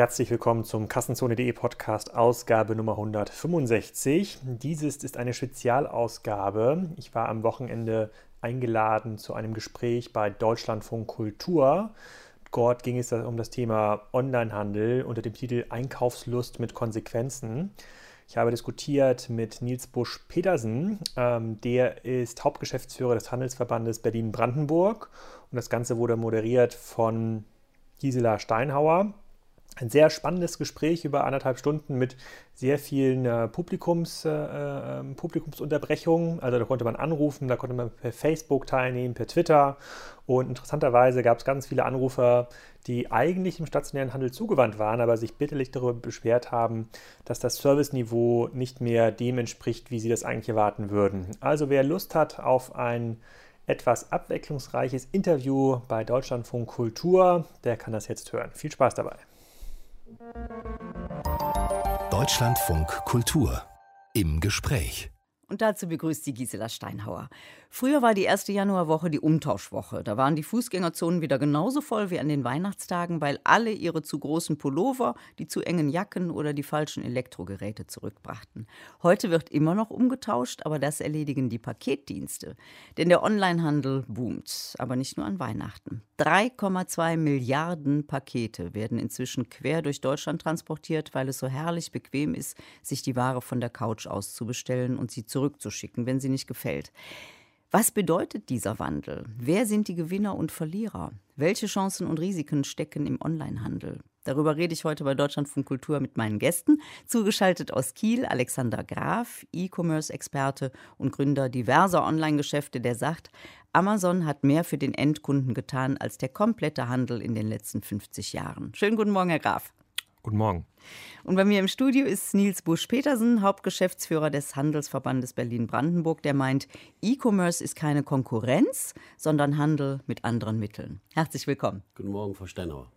Herzlich willkommen zum Kassenzone.de Podcast, Ausgabe Nummer 165. Dieses ist eine Spezialausgabe. Ich war am Wochenende eingeladen zu einem Gespräch bei Deutschlandfunk Kultur. Dort ging es um das Thema Onlinehandel unter dem Titel Einkaufslust mit Konsequenzen. Ich habe diskutiert mit Nils Busch-Petersen. Ähm, der ist Hauptgeschäftsführer des Handelsverbandes Berlin-Brandenburg. Und das Ganze wurde moderiert von Gisela Steinhauer ein sehr spannendes Gespräch über anderthalb Stunden mit sehr vielen äh, Publikums, äh, ähm, Publikumsunterbrechungen. Also da konnte man anrufen, da konnte man per Facebook teilnehmen, per Twitter. Und interessanterweise gab es ganz viele Anrufer, die eigentlich im stationären Handel zugewandt waren, aber sich bitterlich darüber beschwert haben, dass das Serviceniveau nicht mehr dem entspricht, wie sie das eigentlich erwarten würden. Also wer Lust hat auf ein etwas abwechslungsreiches Interview bei Deutschlandfunk Kultur, der kann das jetzt hören. Viel Spaß dabei. Deutschlandfunk Kultur im Gespräch. Und dazu begrüßt sie Gisela Steinhauer. Früher war die erste Januarwoche die Umtauschwoche. Da waren die Fußgängerzonen wieder genauso voll wie an den Weihnachtstagen, weil alle ihre zu großen Pullover, die zu engen Jacken oder die falschen Elektrogeräte zurückbrachten. Heute wird immer noch umgetauscht, aber das erledigen die Paketdienste. Denn der Onlinehandel boomt, aber nicht nur an Weihnachten. 3,2 Milliarden Pakete werden inzwischen quer durch Deutschland transportiert, weil es so herrlich bequem ist, sich die Ware von der Couch aus zu bestellen und sie zurückzuschicken, wenn sie nicht gefällt. Was bedeutet dieser Wandel? Wer sind die Gewinner und Verlierer? Welche Chancen und Risiken stecken im Onlinehandel? Darüber rede ich heute bei Deutschlandfunk Kultur mit meinen Gästen. Zugeschaltet aus Kiel Alexander Graf, E-Commerce-Experte und Gründer diverser Online-Geschäfte, der sagt, Amazon hat mehr für den Endkunden getan als der komplette Handel in den letzten 50 Jahren. Schönen guten Morgen, Herr Graf. Guten Morgen. Und bei mir im Studio ist Nils Busch-Petersen, Hauptgeschäftsführer des Handelsverbandes Berlin-Brandenburg, der meint, E-Commerce ist keine Konkurrenz, sondern Handel mit anderen Mitteln. Herzlich willkommen. Guten Morgen, Frau Steinauer.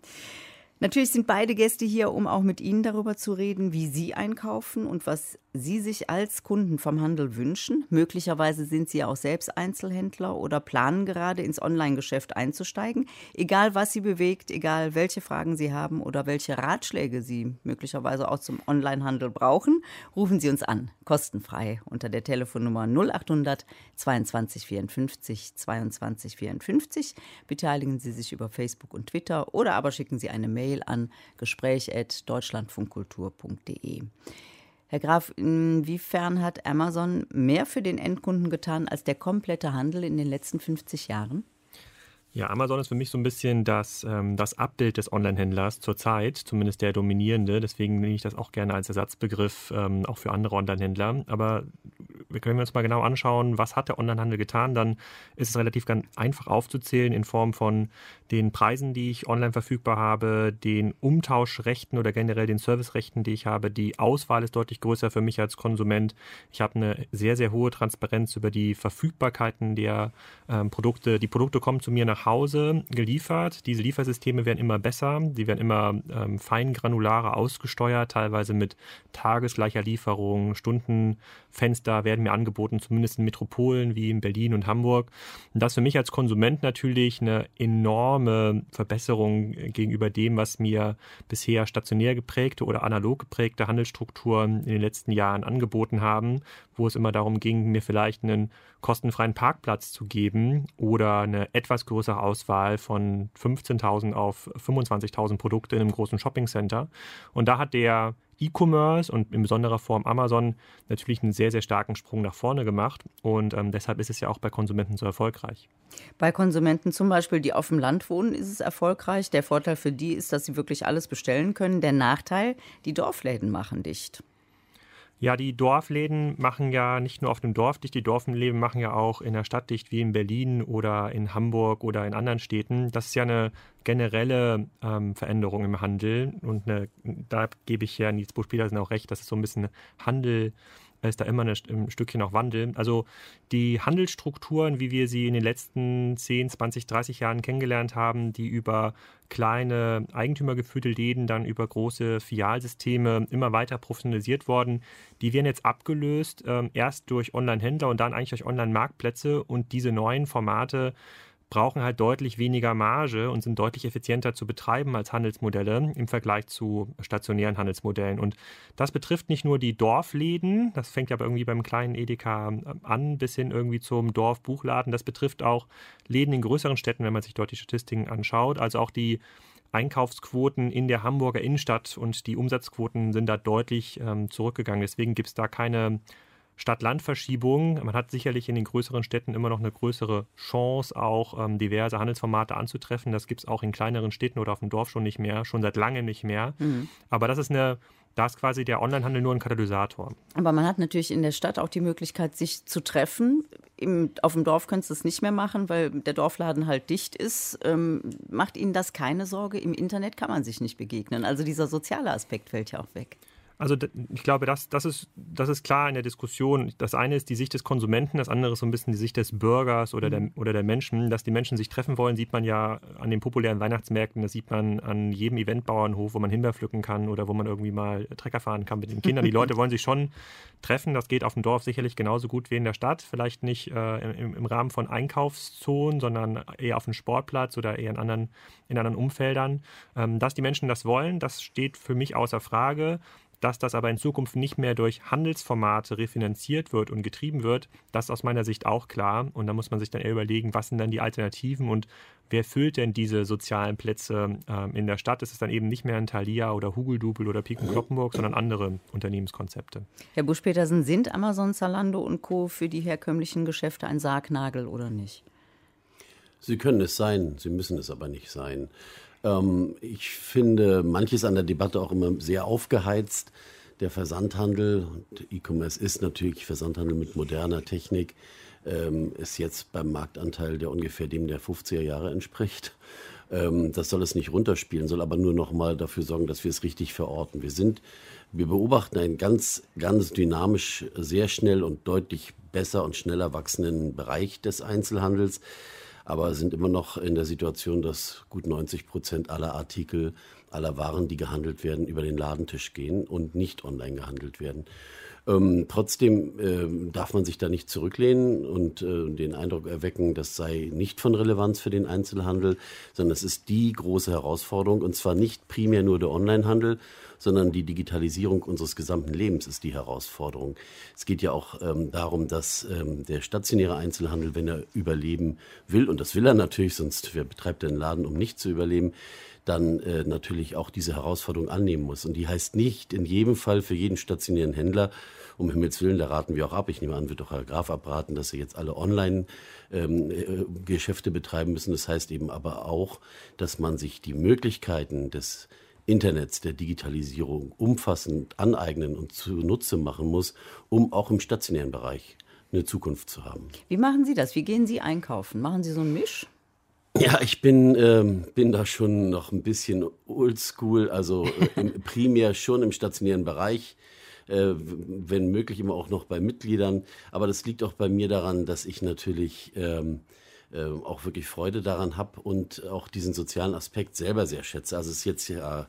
Natürlich sind beide Gäste hier, um auch mit Ihnen darüber zu reden, wie Sie einkaufen und was Sie sich als Kunden vom Handel wünschen. Möglicherweise sind Sie ja auch selbst Einzelhändler oder planen gerade ins Online-Geschäft einzusteigen. Egal, was Sie bewegt, egal, welche Fragen Sie haben oder welche Ratschläge Sie möglicherweise auch zum Online-Handel brauchen, rufen Sie uns an, kostenfrei unter der Telefonnummer 0800 22 54 22 54. Beteiligen Sie sich über Facebook und Twitter oder aber schicken Sie eine Mail an gespräch.deutschlandfunkkultur.de. Herr Graf, inwiefern hat Amazon mehr für den Endkunden getan als der komplette Handel in den letzten 50 Jahren? Ja, Amazon ist für mich so ein bisschen das, ähm, das Abbild des Online-Händlers zurzeit, zumindest der dominierende. Deswegen nehme ich das auch gerne als Ersatzbegriff ähm, auch für andere Online-Händler. Aber wir uns mal genau anschauen, was hat der Onlinehandel getan, dann ist es relativ ganz einfach aufzuzählen in Form von den Preisen, die ich online verfügbar habe, den Umtauschrechten oder generell den Servicerechten, die ich habe. Die Auswahl ist deutlich größer für mich als Konsument. Ich habe eine sehr, sehr hohe Transparenz über die Verfügbarkeiten der ähm, Produkte. Die Produkte kommen zu mir nach Hause geliefert. Diese Liefersysteme werden immer besser. Sie werden immer ähm, feingranularer ausgesteuert, teilweise mit tagesgleicher Lieferung, Stundenfenster werden mir angeboten, zumindest in Metropolen wie in Berlin und Hamburg. Und das für mich als Konsument natürlich eine enorme Verbesserung gegenüber dem, was mir bisher stationär geprägte oder analog geprägte Handelsstrukturen in den letzten Jahren angeboten haben, wo es immer darum ging, mir vielleicht einen kostenfreien Parkplatz zu geben oder eine etwas größere Auswahl von 15.000 auf 25.000 Produkte in einem großen Shoppingcenter. Und da hat der E-Commerce und in besonderer Form Amazon natürlich einen sehr, sehr starken Sprung nach vorne gemacht. Und ähm, deshalb ist es ja auch bei Konsumenten so erfolgreich. Bei Konsumenten zum Beispiel, die auf dem Land wohnen, ist es erfolgreich. Der Vorteil für die ist, dass sie wirklich alles bestellen können. Der Nachteil, die Dorfläden machen dicht. Ja, die Dorfläden machen ja nicht nur auf dem Dorf dicht, die Dorfläden machen ja auch in der Stadt dicht, wie in Berlin oder in Hamburg oder in anderen Städten. Das ist ja eine generelle ähm, Veränderung im Handel und eine, da gebe ich ja Nils Busch-Petersen auch recht, dass es so ein bisschen Handel ist da immer ein Stückchen noch Wandel. Also die Handelsstrukturen, wie wir sie in den letzten 10, 20, 30 Jahren kennengelernt haben, die über kleine eigentümergeführte Läden, dann über große Filialsysteme immer weiter professionalisiert worden, die werden jetzt abgelöst, äh, erst durch Online-Händler und dann eigentlich durch Online-Marktplätze und diese neuen Formate brauchen halt deutlich weniger Marge und sind deutlich effizienter zu betreiben als Handelsmodelle im Vergleich zu stationären Handelsmodellen. Und das betrifft nicht nur die Dorfläden, das fängt ja irgendwie beim kleinen Edeka an, bis hin irgendwie zum Dorfbuchladen. Das betrifft auch Läden in größeren Städten, wenn man sich dort die Statistiken anschaut. Also auch die Einkaufsquoten in der Hamburger Innenstadt und die Umsatzquoten sind da deutlich ähm, zurückgegangen. Deswegen gibt es da keine Stadt-Land-Verschiebung. Man hat sicherlich in den größeren Städten immer noch eine größere Chance, auch ähm, diverse Handelsformate anzutreffen. Das gibt es auch in kleineren Städten oder auf dem Dorf schon nicht mehr, schon seit langem nicht mehr. Mhm. Aber das ist eine da ist quasi der Onlinehandel nur ein Katalysator. Aber man hat natürlich in der Stadt auch die Möglichkeit, sich zu treffen. Im, auf dem Dorf könntest du es nicht mehr machen, weil der Dorfladen halt dicht ist. Ähm, macht Ihnen das keine Sorge? Im Internet kann man sich nicht begegnen. Also dieser soziale Aspekt fällt ja auch weg. Also ich glaube, das, das, ist, das ist klar in der Diskussion. Das eine ist die Sicht des Konsumenten, das andere ist so ein bisschen die Sicht des Bürgers oder der, mhm. oder der Menschen. Dass die Menschen sich treffen wollen, sieht man ja an den populären Weihnachtsmärkten, das sieht man an jedem Eventbauernhof, wo man Himbeer pflücken kann oder wo man irgendwie mal Trecker fahren kann mit den Kindern. Die Leute wollen sich schon treffen. Das geht auf dem Dorf sicherlich genauso gut wie in der Stadt. Vielleicht nicht äh, im, im, Rahmen von Einkaufszonen, sondern eher auf dem Sportplatz oder eher in anderen, in anderen Umfeldern. Ähm, dass die Menschen das wollen, das steht für mich außer Frage. Dass das aber in Zukunft nicht mehr durch Handelsformate refinanziert wird und getrieben wird, das ist aus meiner Sicht auch klar. Und da muss man sich dann eher überlegen, was sind dann die Alternativen und wer füllt denn diese sozialen Plätze äh, in der Stadt? Ist es dann eben nicht mehr ein Thalia oder Hugeldubel oder Piken Kloppenburg, sondern andere Unternehmenskonzepte. Herr Busch-Petersen, sind Amazon, Zalando und Co. für die herkömmlichen Geschäfte ein Sargnagel oder nicht? Sie können es sein, sie müssen es aber nicht sein. Ähm, ich finde manches an der Debatte auch immer sehr aufgeheizt. Der Versandhandel, E-Commerce ist natürlich Versandhandel mit moderner Technik, ähm, ist jetzt beim Marktanteil, der ungefähr dem der 50er Jahre entspricht. Ähm, das soll es nicht runterspielen, soll aber nur noch mal dafür sorgen, dass wir es richtig verorten. Wir sind, wir beobachten einen ganz, ganz dynamisch, sehr schnell und deutlich besser und schneller wachsenden Bereich des Einzelhandels aber sind immer noch in der Situation, dass gut 90 Prozent aller Artikel, aller Waren, die gehandelt werden, über den Ladentisch gehen und nicht online gehandelt werden. Ähm, trotzdem äh, darf man sich da nicht zurücklehnen und äh, den Eindruck erwecken, das sei nicht von Relevanz für den Einzelhandel, sondern es ist die große Herausforderung und zwar nicht primär nur der Onlinehandel, sondern die Digitalisierung unseres gesamten Lebens ist die Herausforderung. Es geht ja auch ähm, darum, dass ähm, der stationäre Einzelhandel, wenn er überleben will, und das will er natürlich, sonst wer betreibt den Laden, um nicht zu überleben, dann äh, natürlich auch diese Herausforderung annehmen muss. Und die heißt nicht in jedem Fall für jeden stationären Händler, um Himmels Willen, da raten wir auch ab. Ich nehme an, wird doch Herr Graf abraten, dass sie jetzt alle Online-Geschäfte ähm, äh, betreiben müssen. Das heißt eben aber auch, dass man sich die Möglichkeiten des Internets, der Digitalisierung umfassend aneignen und zunutze machen muss, um auch im stationären Bereich eine Zukunft zu haben. Wie machen Sie das? Wie gehen Sie einkaufen? Machen Sie so ein Misch? Ja, ich bin, ähm, bin da schon noch ein bisschen oldschool, also äh, primär schon im stationären Bereich, äh, wenn möglich immer auch noch bei Mitgliedern. Aber das liegt auch bei mir daran, dass ich natürlich ähm, äh, auch wirklich Freude daran habe und auch diesen sozialen Aspekt selber sehr schätze. Also es ist jetzt ja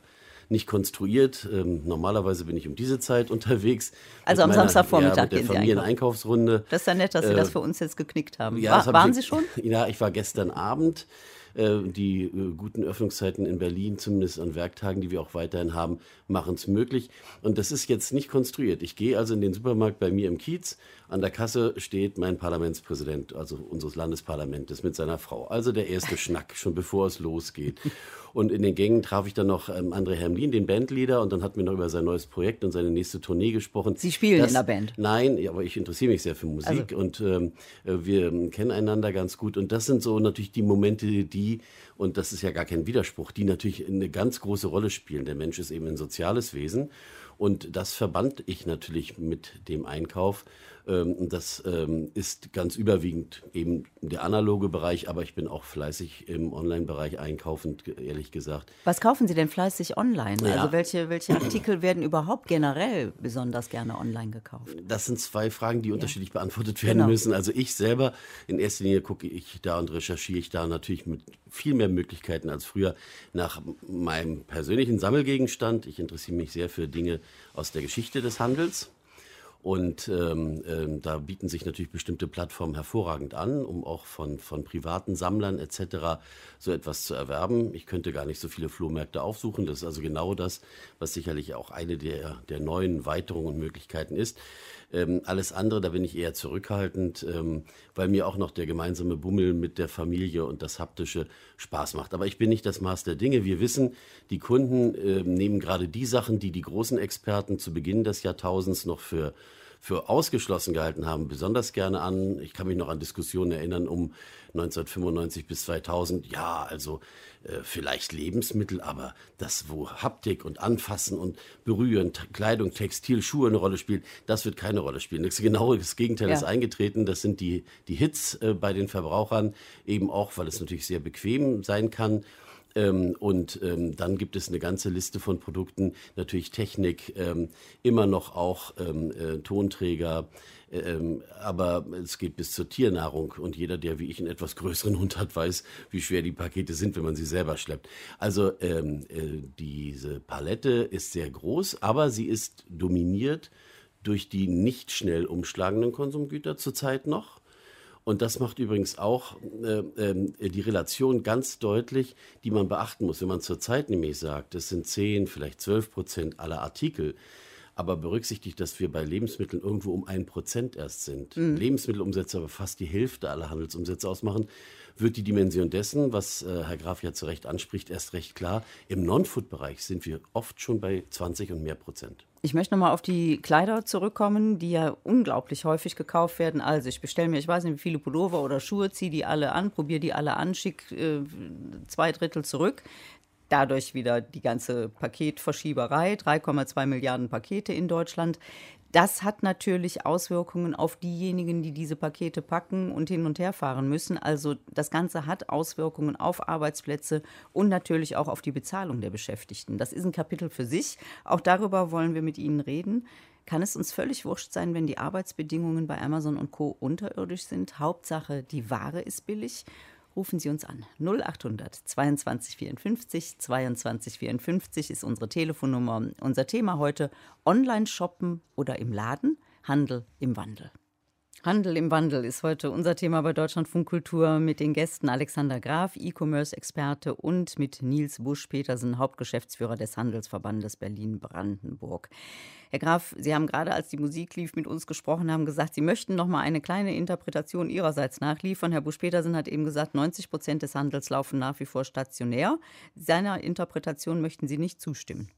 nicht konstruiert. Ähm, normalerweise bin ich um diese Zeit unterwegs. Also am Samstagvormittag ja, mit der Familieneinkaufsrunde. Das ist ja nett, dass Sie äh, das für uns jetzt geknickt haben. Ja, War, waren ich, Sie schon? Ja, ich war gestern Abend. Äh, die äh, guten Öffnungszeiten in Berlin, zumindest an Werktagen, die wir auch weiterhin haben, machen es möglich. Und das ist jetzt nicht konstruiert. Ich gehe also in den Supermarkt bei mir im Kiez. An der Kasse steht mein Parlamentspräsident, also unseres Landesparlamentes, mit seiner Frau. Also der erste Schnack, schon bevor es losgeht. Und in den Gängen traf ich dann noch ähm, André Hermlin, den Bandleader, und dann hatten wir noch über sein neues Projekt und seine nächste Tournee gesprochen. Sie spielen das, in der Band? Nein, aber ich interessiere mich sehr für Musik also. und ähm, äh, wir kennen einander ganz gut. Und das sind so natürlich die Momente, die, und das ist ja gar kein Widerspruch, die natürlich eine ganz große Rolle spielen. Der Mensch ist eben ein soziales Wesen. Und das verband ich natürlich mit dem Einkauf. Ähm, das ähm, ist ganz überwiegend eben der analoge Bereich, aber ich bin auch fleißig im Online-Bereich einkaufend, ehrlich gesagt. Was kaufen Sie denn fleißig online? Ja. Also welche, welche Artikel werden überhaupt generell besonders gerne online gekauft? Das sind zwei Fragen, die ja. unterschiedlich beantwortet werden genau. müssen. Also ich selber, in erster Linie gucke ich da und recherchiere ich da natürlich mit viel mehr Möglichkeiten als früher nach meinem persönlichen Sammelgegenstand. Ich interessiere mich sehr für Dinge aus der Geschichte des Handels Und ähm, ähm, da bieten sich natürlich bestimmte Plattformen hervorragend an, um auch von, von privaten Sammlern etc. so etwas zu erwerben. Ich könnte gar nicht so viele Flohmärkte aufsuchen. Das ist also genau das, was sicherlich auch eine der, der neuen Weiterungen und Möglichkeiten ist. Ähm, alles andere, da bin ich eher zurückhaltend, ähm, weil mir auch noch der gemeinsame Bummel mit der Familie und das Haptische Spaß macht. Aber ich bin nicht das Maß der Dinge. Wir wissen, die Kunden äh, nehmen gerade die Sachen, die die großen Experten zu Beginn des Jahrtausends noch für für ausgeschlossen gehalten haben, besonders gerne an. Ich kann mich noch an Diskussionen erinnern um 1995 bis 2000. Ja, also äh, vielleicht Lebensmittel, aber das, wo Haptik und Anfassen und Berühren, Kleidung, Textil, Schuhe eine Rolle spielt, das wird keine Rolle spielen. Das genaue das Gegenteil ja. ist eingetreten. Das sind die, die Hits äh, bei den Verbrauchern, eben auch, weil es natürlich sehr bequem sein kann ähm, und ähm, dann gibt es eine ganze Liste von Produkten, natürlich Technik, ähm, immer noch auch ähm, äh, Tonträger, ähm, aber es geht bis zur Tiernahrung und jeder, der wie ich einen etwas größeren Hund hat, weiß, wie schwer die Pakete sind, wenn man sie selber schleppt. Also ähm, äh, diese Palette ist sehr groß, aber sie ist dominiert durch die nicht schnell umschlagenden Konsumgüter zurzeit noch. Und das macht übrigens auch äh, äh, die Relation ganz deutlich, die man beachten muss. Wenn man zurzeit nämlich sagt, das sind 10, vielleicht 12 Prozent aller Artikel, aber berücksichtigt, dass wir bei Lebensmitteln irgendwo um ein Prozent erst sind. Mhm. Lebensmittelumsätze aber fast die Hälfte aller Handelsumsätze ausmachen, wird die Dimension dessen, was äh, Herr Graf ja zu Recht anspricht, erst recht klar. Im Non-Food-Bereich sind wir oft schon bei 20 und mehr Prozent. Ich möchte nochmal auf die Kleider zurückkommen, die ja unglaublich häufig gekauft werden. Also ich bestelle mir, ich weiß nicht, wie viele Pullover oder Schuhe, ziehe die alle an, probiere die alle an, schicke äh, zwei Drittel zurück. Dadurch wieder die ganze Paketverschieberei, 3,2 Milliarden Pakete in Deutschland. Das hat natürlich Auswirkungen auf diejenigen, die diese Pakete packen und hin und her fahren müssen. Also das Ganze hat Auswirkungen auf Arbeitsplätze und natürlich auch auf die Bezahlung der Beschäftigten. Das ist ein Kapitel für sich. Auch darüber wollen wir mit Ihnen reden. Kann es uns völlig wurscht sein, wenn die Arbeitsbedingungen bei Amazon und Co unterirdisch sind? Hauptsache, die Ware ist billig rufen Sie uns an. 0800 22 54 22 54 ist unsere Telefonnummer. Unser Thema heute: Online shoppen oder im Laden, Handel im Wandel. Handel im Wandel ist heute unser Thema bei Deutschlandfunk Kultur mit den Gästen Alexander Graf, E-Commerce-Experte und mit Nils Busch-Petersen, Hauptgeschäftsführer des Handelsverbandes Berlin-Brandenburg. Herr Graf, Sie haben gerade, als die Musik lief, mit uns gesprochen, haben gesagt, Sie möchten noch mal eine kleine Interpretation Ihrerseits nachliefern. Herr Busch-Petersen hat eben gesagt, 90 Prozent des Handels laufen nach wie vor stationär. Seiner Interpretation möchten Sie nicht zustimmen.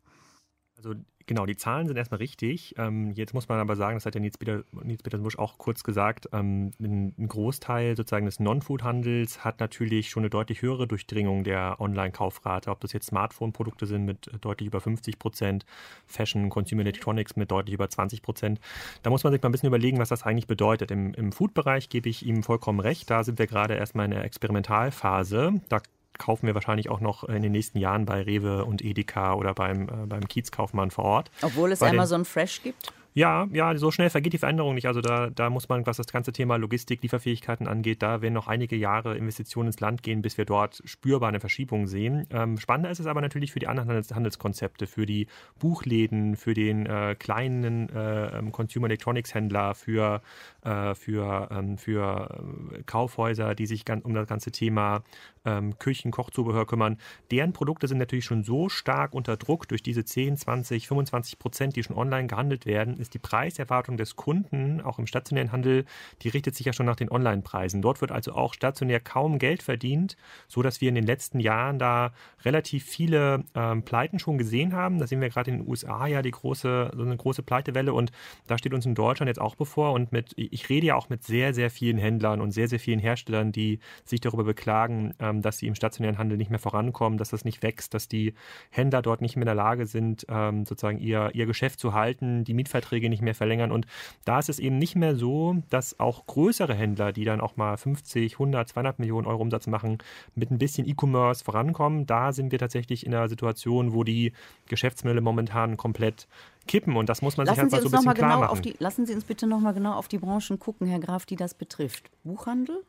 Also Genau, die Zahlen sind erstmal richtig. Ähm, jetzt muss man aber sagen, das hat Peter, Nils Petersen-Busch auch kurz gesagt, ähm, ein, ein, Großteil sozusagen des Non-Food-Handels hat natürlich schon eine deutlich höhere Durchdringung der Online-Kaufrate. Ob das jetzt Smartphone-Produkte sind mit deutlich über 50 Prozent, Fashion, Consumer Electronics mit deutlich über 20 Prozent. Da muss man sich mal ein bisschen überlegen, was das eigentlich bedeutet. Im, im Food-Bereich gebe ich ihm vollkommen recht. Da sind wir gerade erstmal in der Experimentalphase. Da kaufen wir wahrscheinlich auch noch in den nächsten Jahren bei Rewe und Edeka oder beim, äh, beim Kiezkaufmann vor Ort. Obwohl es Amazon Fresh gibt? Ja, ja, so schnell vergeht die Veränderung nicht. Also da, da muss man, was das ganze Thema Logistik, Lieferfähigkeiten angeht, da werden noch einige Jahre Investitionen ins Land gehen, bis wir dort spürbar eine Verschiebung sehen. Ähm, spannender ist es aber natürlich für die anderen Handels Handelskonzepte, für die Buchläden, für den äh, kleinen äh, ähm, Consumer Electronics Händler, für, äh, für, ähm, für äh, Kaufhäuser, die sich ganz, um das ganze Thema ähm, Küchen, Kochzubehör kümmern. Deren Produkte sind natürlich schon so stark unter Druck durch diese 10, 20, 25 Prozent, die schon online gehandelt werden, ist die Preiserwartung des Kunden, auch im stationären Handel, die richtet sich ja schon nach den Online-Preisen. Dort wird also auch stationär kaum Geld verdient, so dass wir in den letzten Jahren da relativ viele ähm, Pleiten schon gesehen haben. Da sehen wir gerade in den USA ja die große, so eine große Pleitewelle und da steht uns in Deutschland jetzt auch bevor und mit, ich rede ja auch mit sehr, sehr vielen Händlern und sehr, sehr vielen Herstellern, die sich darüber beklagen, ähm, dass sie im stationären Handel nicht mehr vorankommen, dass das nicht wächst, dass die Händler dort nicht mehr in der Lage sind, ähm, sozusagen ihr, ihr Geschäft zu halten, die Mietverträge Verträge nicht mehr verlängern. Und da ist es eben nicht mehr so, dass auch größere Händler, die dann auch mal 50, 100, 200 Millionen Euro Umsatz machen, mit ein bisschen E-Commerce vorankommen. Da sind wir tatsächlich in einer Situation, wo die Geschäftsmodelle momentan komplett kippen und das muss man lassen sich einfach so ein bisschen klar genau machen. Die, lassen Sie uns bitte noch mal genau auf die Branchen gucken, Herr Graf, die das betrifft. Buchhandel?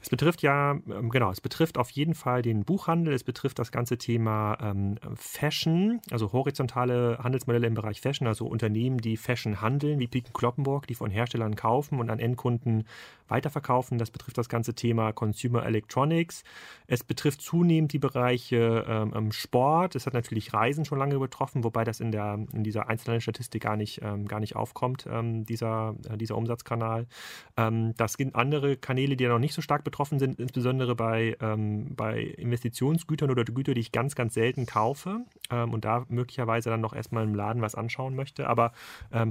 Es betrifft ja, ähm, genau, es betrifft auf jeden Fall den Buchhandel, es betrifft das ganze Thema ähm, Fashion, also horizontale Handelsmodelle im Bereich Fashion, also Unternehmen, die Fashion handeln, wie Piken Kloppenburg, die von Herstellern kaufen und an Endkunden weiterverkaufen. Das betrifft das ganze Thema Consumer Electronics. Es betrifft zunehmend die Bereiche ähm, ähm Sport. Es hat natürlich Reisen schon lange betroffen, wobei das in, der, in dieser einzelnen Statistik gar nicht, ähm, gar nicht aufkommt, ähm, dieser, äh, dieser Umsatzkanal. Das sind andere Kanäle, die ja noch nicht so stark betroffen sind, insbesondere bei, ähm, bei Investitionsgütern oder Güter, die ich ganz, ganz selten kaufe und da möglicherweise dann noch erstmal im Laden was anschauen möchte. Aber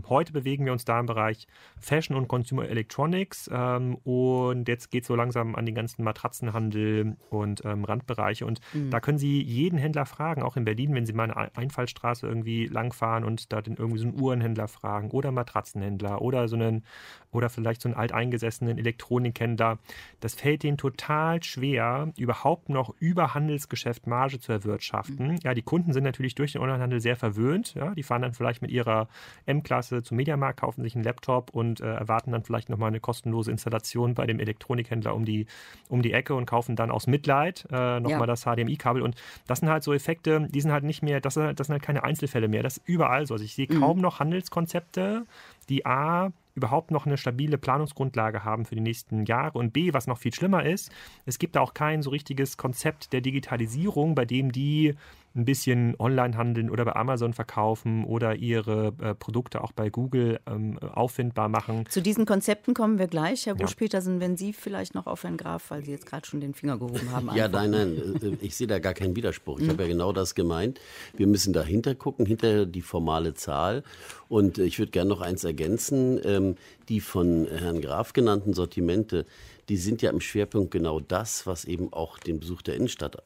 heute bewegen wir uns da im Bereich Fashion und Consumer Electronics. Ähm, ähm, und jetzt geht es so langsam an den ganzen Matratzenhandel und ähm, Randbereiche. Und mhm. da können Sie jeden Händler fragen, auch in Berlin, wenn Sie mal eine Einfallstraße irgendwie langfahren und da den irgendwie so einen Uhrenhändler fragen oder Matratzenhändler oder so einen oder vielleicht so einen alteingesessenen Elektronikhändler. Das fällt denen total schwer, überhaupt noch über Handelsgeschäft Marge zu erwirtschaften. Mhm. Ja, die Kunden sind natürlich durch den Onlinehandel sehr verwöhnt. Ja, die fahren dann vielleicht mit ihrer M-Klasse zum Mediamarkt, kaufen sich einen Laptop und äh, erwarten dann vielleicht nochmal eine kostenlose Installation bei dem Elektronikhändler um die, um die Ecke und kaufen dann aus Mitleid äh, nochmal ja. das HDMI-Kabel. Und das sind halt so Effekte, die sind halt nicht mehr, das, das sind halt keine Einzelfälle mehr. Das ist überall so. Also ich sehe mhm. kaum noch Handelskonzepte, die A überhaupt noch eine stabile Planungsgrundlage haben für die nächsten Jahre. Und B, was noch viel schlimmer ist, es gibt da auch kein so richtiges Konzept der Digitalisierung, bei dem die ein bisschen online handeln oder bei Amazon verkaufen oder ihre äh, Produkte auch bei Google ähm, auffindbar machen. Zu diesen Konzepten kommen wir gleich. Herr Busch-Petersen, wenn Sie vielleicht noch auf Herrn Graf, weil Sie jetzt gerade schon den Finger gehoben haben. ja, nein, nein, äh, ich sehe da gar keinen Widerspruch. Ich mhm. habe ja genau das gemeint. Wir müssen dahinter gucken, hinter die formale Zahl. Und ich würde gerne noch eins ergänzen. Ähm, die von Herrn Graf genannten Sortimente, die sind ja im Schwerpunkt genau das, was eben auch den Besuch der Innenstadt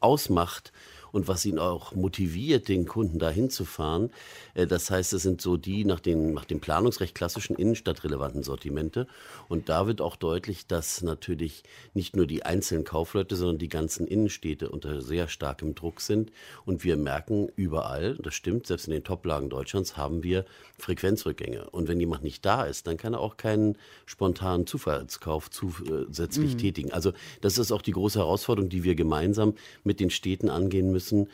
ausmacht und was ihn auch motiviert, den Kunden dahin zu fahren. Äh, das heißt, es sind so die nach, den, nach dem Planungsrecht klassischen innenstadtrelevanten Sortimente. Und da wird auch deutlich, dass natürlich nicht nur die einzelnen Kaufleute, sondern die ganzen Innenstädte unter sehr starkem Druck sind. Und wir merken überall, das stimmt, selbst in den Toplagen Deutschlands haben wir Frequenzrückgänge. Und wenn jemand nicht da ist, dann kann er auch keinen spontanen Zufallskauf zusätzlich mhm. tätigen. Also das ist auch die große Herausforderung, die wir gemeinsam mit den Städten angehen müssen, äh,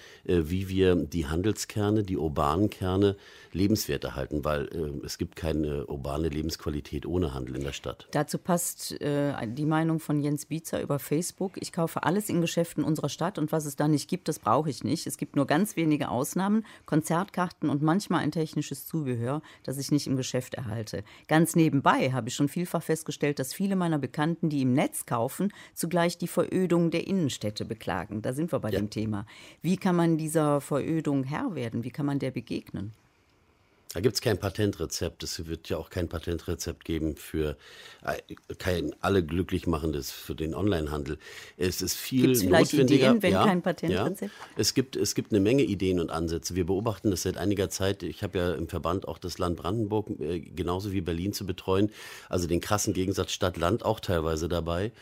wie wir die Handelskerne, die urbanen Kerne lebenswert erhalten, weil äh, es gibt keine urbane Lebensqualität ohne Handel in der Stadt. Dazu passt äh, die Meinung von Jens Bietzer über Facebook. Ich kaufe alles in Geschäften unserer Stadt und was es da nicht gibt, das brauche ich nicht. Es gibt nur ganz wenige Ausnahmen, Konzertkarten und manchmal ein technisches Zubehör, das ich nicht im Geschäft erhalte. Ganz nebenbei habe ich schon vielfach festgestellt, dass viele meiner Bekannten, die im Netz kaufen, zugleich die Verödung der Innenstädte beklagen. Da sind wir bei ja. dem Thema. Wie kann man dieser Verödung Herr werden? Wie kann man der begegnen? Da gibt es kein Patentrezept. Es wird ja auch kein Patentrezept geben für äh, kein alle glücklich machendes für den Onlinehandel. Es ist viel Gibt's vielleicht notwendiger. Ideen, wenn ja, kein Patentrezept? Ja. Es gibt es gibt eine Menge Ideen und Ansätze. Wir beobachten das seit einiger Zeit. Ich habe ja im Verband auch das Land Brandenburg äh, genauso wie Berlin zu betreuen. Also den krassen Gegensatz Stadt-Land auch teilweise dabei.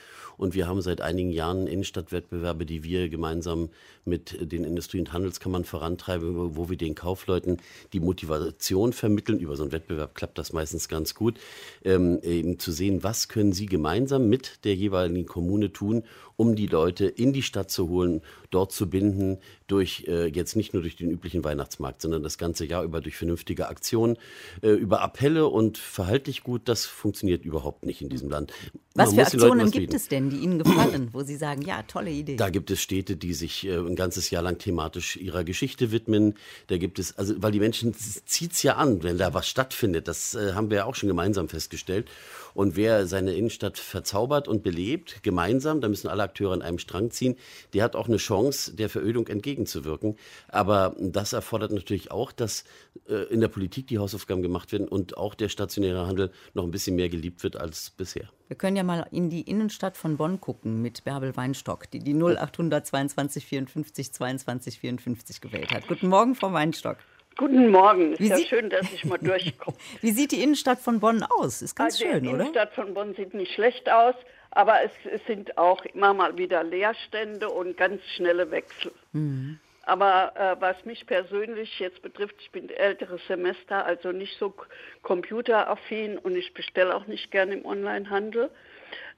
Und wir haben seit einigen Jahren Innenstadtwettbewerbe, die wir gemeinsam mit den Industrie- und Handelskammern vorantreiben, wo wir den Kaufleuten die Motivation vermitteln. Über so einen Wettbewerb klappt das meistens ganz gut, ähm, eben zu sehen, was können sie gemeinsam mit der jeweiligen Kommune tun, um die Leute in die Stadt zu holen, dort zu binden, durch äh, jetzt nicht nur durch den üblichen Weihnachtsmarkt, sondern das ganze Jahr über durch vernünftige Aktionen, äh, über Appelle und verhaltlich gut, das funktioniert überhaupt nicht in diesem Land. Was für Aktionen was gibt es denn, die Ihnen gefallen, wo Sie sagen, ja, tolle Idee? Da gibt es Städte, die sich äh, ein ganzes Jahr lang thematisch ihrer Geschichte widmen. Da gibt es, also weil die Menschen zieht es ja an, wenn da was stattfindet. Das äh, haben wir ja auch schon gemeinsam festgestellt. Und wer seine Innenstadt verzaubert und belebt, gemeinsam, da müssen alle Akteure an einem Strang ziehen, der hat auch eine Chance, der Verödung entgegenzuwirken. Aber das erfordert natürlich auch, dass äh, in der Politik die Hausaufgaben gemacht werden und auch der stationäre Handel noch ein bisschen mehr geliebt wird als bisher. Wir können ja mal in die Innenstadt von Bonn gucken mit Bärbel Weinstock, die die 0822 54 22 54 gewählt hat. Guten Morgen, Frau Weinstock. Guten Morgen. Ist Wie ja schön, dass ich mal durchkomme. Wie sieht die Innenstadt von Bonn aus? Ist ganz also schön, oder? Die Innenstadt von Bonn sieht nicht schlecht aus, aber es, es, sind auch immer mal wieder Leerstände und ganz schnelle Wechsel. Mhm. Aber äh, was mich persönlich jetzt betrifft, ich bin älteres Semester, also nicht so computeraffin und ich bestelle auch nicht gerne im Onlinehandel.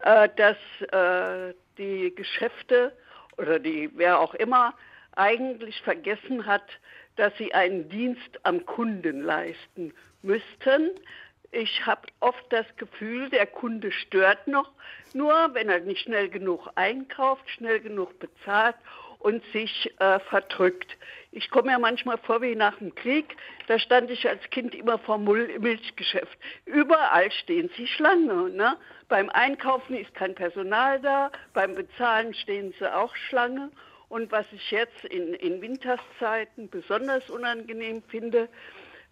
äh, dass äh, die Geschäfte oder die wer auch immer eigentlich vergessen hat, dass sie einen Dienst am Kunden leisten müssten. Ich habe oft das Gefühl, der Kunde stört noch nur, wenn er nicht schnell genug einkauft, schnell genug bezahlt und sich äh, verdrückt. Ich komme mir manchmal vor wie nach dem Krieg. Da stand ich als Kind immer vor Milchgeschäft. Überall stehen sie Schlange. Ne? Beim Einkaufen ist kein Personal da, beim Bezahlen stehen sie auch Schlange. Und was ich jetzt in, in Winterszeiten besonders unangenehm finde,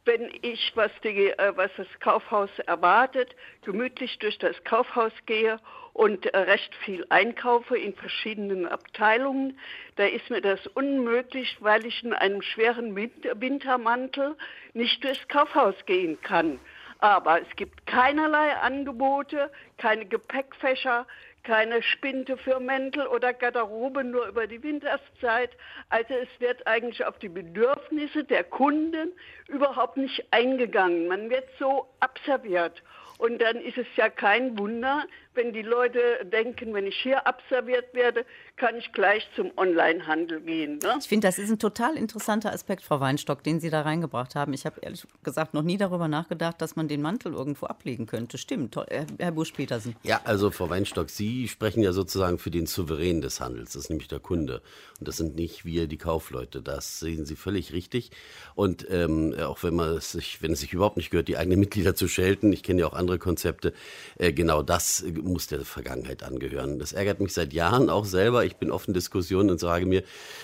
wenn ich, was, die, äh, was das Kaufhaus erwartet, gemütlich durch das Kaufhaus gehe und äh, recht viel einkaufe in verschiedenen Abteilungen, da ist mir das unmöglich, weil ich in einem schweren Wintermantel nicht durchs Kaufhaus gehen kann. Aber es gibt keinerlei Angebote, keine Gepäckfächer, keine Spinte für Mäntel oder Garderobe nur über die Winterszeit. Also es wird eigentlich auf die Bedürfnisse der Kunden überhaupt nicht eingegangen. Man wird so abserviert. Und dann ist es ja kein Wunder, wenn die Leute denken, wenn ich hier abserviert werde, kann ich gleich zum Onlinehandel gehen. Ne? Ich finde, das ist ein total interessanter Aspekt, Frau Weinstock, den Sie da reingebracht haben. Ich habe ehrlich gesagt noch nie darüber nachgedacht, dass man den Mantel irgendwo ablegen könnte. Stimmt, Herr Busch-Petersen. Ja, also Frau Weinstock, Sie sprechen ja sozusagen für den Souverän des Handels. Das ist nämlich der Kunde. Und das sind nicht wir, die Kaufleute. Das sehen Sie völlig richtig. Und ähm, auch wenn man es sich, wenn es sich überhaupt nicht gehört, die eigenen Mitglieder zu schelten, ich kenne ja auch andere Konzepte, äh, genau das muss der Vergangenheit angehören. Das ärgert mich seit Jahren auch selber. Ich bin offen Diskussionen und sage mir,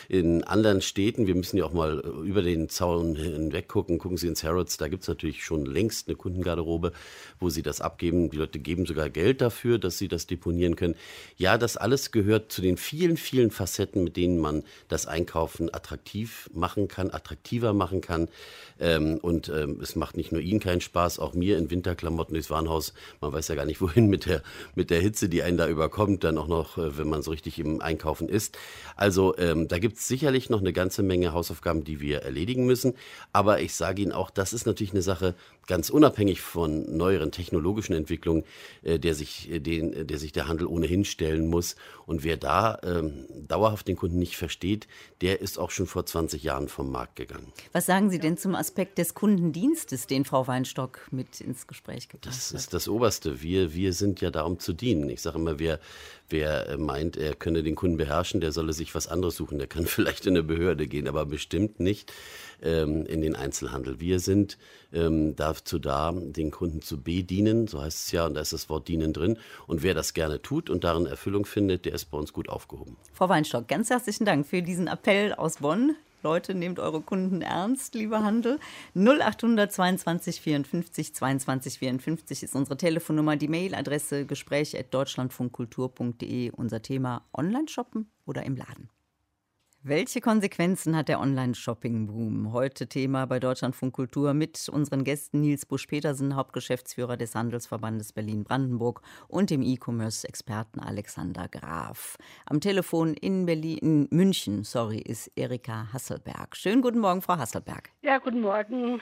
in anderen Städten, wir müssen ja auch mal über den Zaun hinweg gucken, gucken Sie ins Harrods, da gibt es natürlich schon längst eine Kundengarderobe, wo Sie das abgeben. Die Leute geben sogar Geld dafür, dass sie das deponieren können. Ja, das alles gehört zu den vielen, vielen Facetten, mit denen man das Einkaufen attraktiv machen kann, attraktiver machen kann. Ähm, und ähm, es macht nicht nur Ihnen keinen Spaß, auch mir in Winterklamotten durchs Warenhaus. Man weiß ja gar nicht, wohin mit der, mit der Hitze, die einen da überkommt, dann auch noch, äh, wenn man so richtig im Einkaufen ist. Also ähm, da gibt es sicherlich noch eine ganze Menge Hausaufgaben, die wir erledigen müssen. Aber ich sage Ihnen auch, das ist natürlich eine Sache, ganz unabhängig von neueren technologischen Entwicklungen, äh, der, sich, äh, den, der sich der Handel ohnehin stellen muss. Und wer da ähm, dauerhaft den Kunden nicht versteht, der ist auch schon vor 20 Jahren vom Markt gegangen. Was sagen Sie denn zum Aspekt des Kundendienstes, den Frau Weinstock mit ins Gespräch gebracht hat? Das ist das Oberste. Wir, wir sind ja da, um zu dienen. Ich sage immer, wer, wer äh, meint, er könne den Kunden beherrschen, der solle sich was anderes suchen. Der kann vielleicht in eine Behörde gehen, aber bestimmt nicht ähm, in den Einzelhandel. Wir sind ähm, dazu da, den Kunden zu bedienen, so heißt es ja, und da ist das Wort dienen drin. Und wer das gerne tut und darin Erfüllung findet, der ist bei uns gut aufgehoben. Frau Weinstock, ganz herzlichen Dank für diesen Appell aus Bonn. Leute, nehmt eure Kunden ernst, lieber Handel. 0800 22 54 22 54 ist unsere Telefonnummer, die Mailadresse gespräch.deutschlandfunkkultur.de. Unser Thema Online-Shoppen oder im Laden. Welche Konsequenzen hat der Online-Shopping-Boom? Heute Thema bei Deutschlandfunk Kultur mit unseren Gästen Nils Busch-Petersen, Hauptgeschäftsführer des Handelsverbandes Berlin-Brandenburg und dem E-Commerce-Experten Alexander Graf. Am Telefon in Berlin, in München, sorry, ist Erika Hasselberg. Schönen guten Morgen, Frau Hasselberg. Ja, guten Morgen.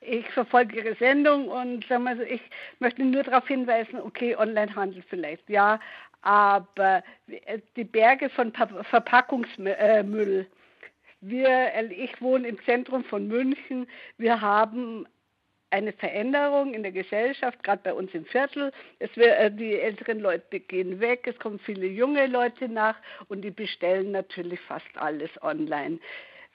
Ich verfolge Ihre Sendung und sagen wir so, ich möchte nur darauf hinweisen, okay, Onlinehandel vielleicht, ja, aber die Berge von Verpackungsmüll. Wir, ich wohne im Zentrum von München. Wir haben eine Veränderung in der Gesellschaft, gerade bei uns im Viertel. Es wird, äh, die älteren Leute gehen weg, es kommen viele junge Leute nach und die bestellen natürlich fast alles online.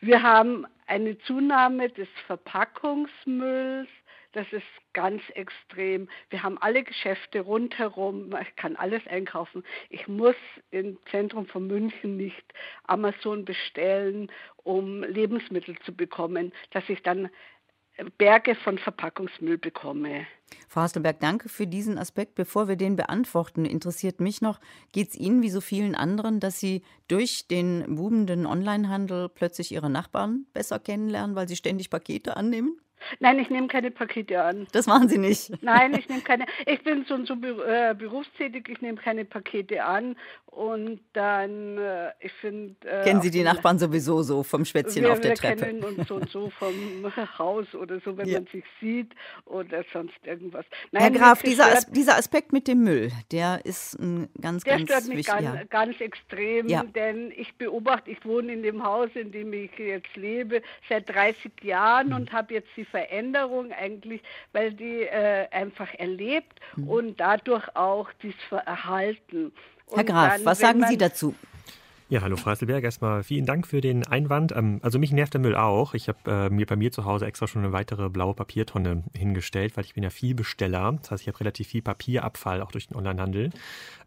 Wir haben eine Zunahme des Verpackungsmülls. Das ist ganz extrem. Wir haben alle Geschäfte rundherum. Ich kann alles einkaufen. Ich muss im Zentrum von München nicht Amazon bestellen, um Lebensmittel zu bekommen, dass ich dann Berge von Verpackungsmüll bekomme. Frau Hastelberg, danke für diesen Aspekt. Bevor wir den beantworten, interessiert mich noch, geht es Ihnen wie so vielen anderen, dass Sie durch den boomenden Onlinehandel plötzlich Ihre Nachbarn besser kennenlernen, weil Sie ständig Pakete annehmen? Nein, ich nehme keine Pakete an. Das machen Sie nicht. Nein, ich nehme keine. Ich bin so, so äh, berufstätig, ich nehme keine Pakete an Und dann, äh, ich finde. Äh, kennen Sie die Nachbarn sowieso so vom Schwätzchen wir, auf der wir Treppe? kennen uns und so vom Haus oder so, wenn Ja. man sich sieht oder sonst irgendwas. Herr Nein, Graf, mich dieser, As dieser Aspekt mit dem Müll, der ist ein ganz, Der ganz stört mich wichtig. ganz, Ja. ganz extrem, Ja. denn ich beobachte, ich wohne in dem Haus, in dem ich jetzt lebe, seit 30 Jahren Mhm. und habe jetzt die Veränderung eigentlich, weil die äh, einfach erlebt Mhm. und dadurch auch dieses Verhalten. Herr Graf, dann, was sagen Sie dazu? Ja, hallo Frau Hasselberg. Erstmal vielen Dank für den Einwand. Ähm, Also mich nervt der Müll auch. Ich habe äh, mir bei mir zu Hause extra schon eine weitere blaue Papiertonne hingestellt, weil ich bin ja viel Besteller. Das heißt, ich habe relativ viel Papierabfall auch durch den Onlinehandel.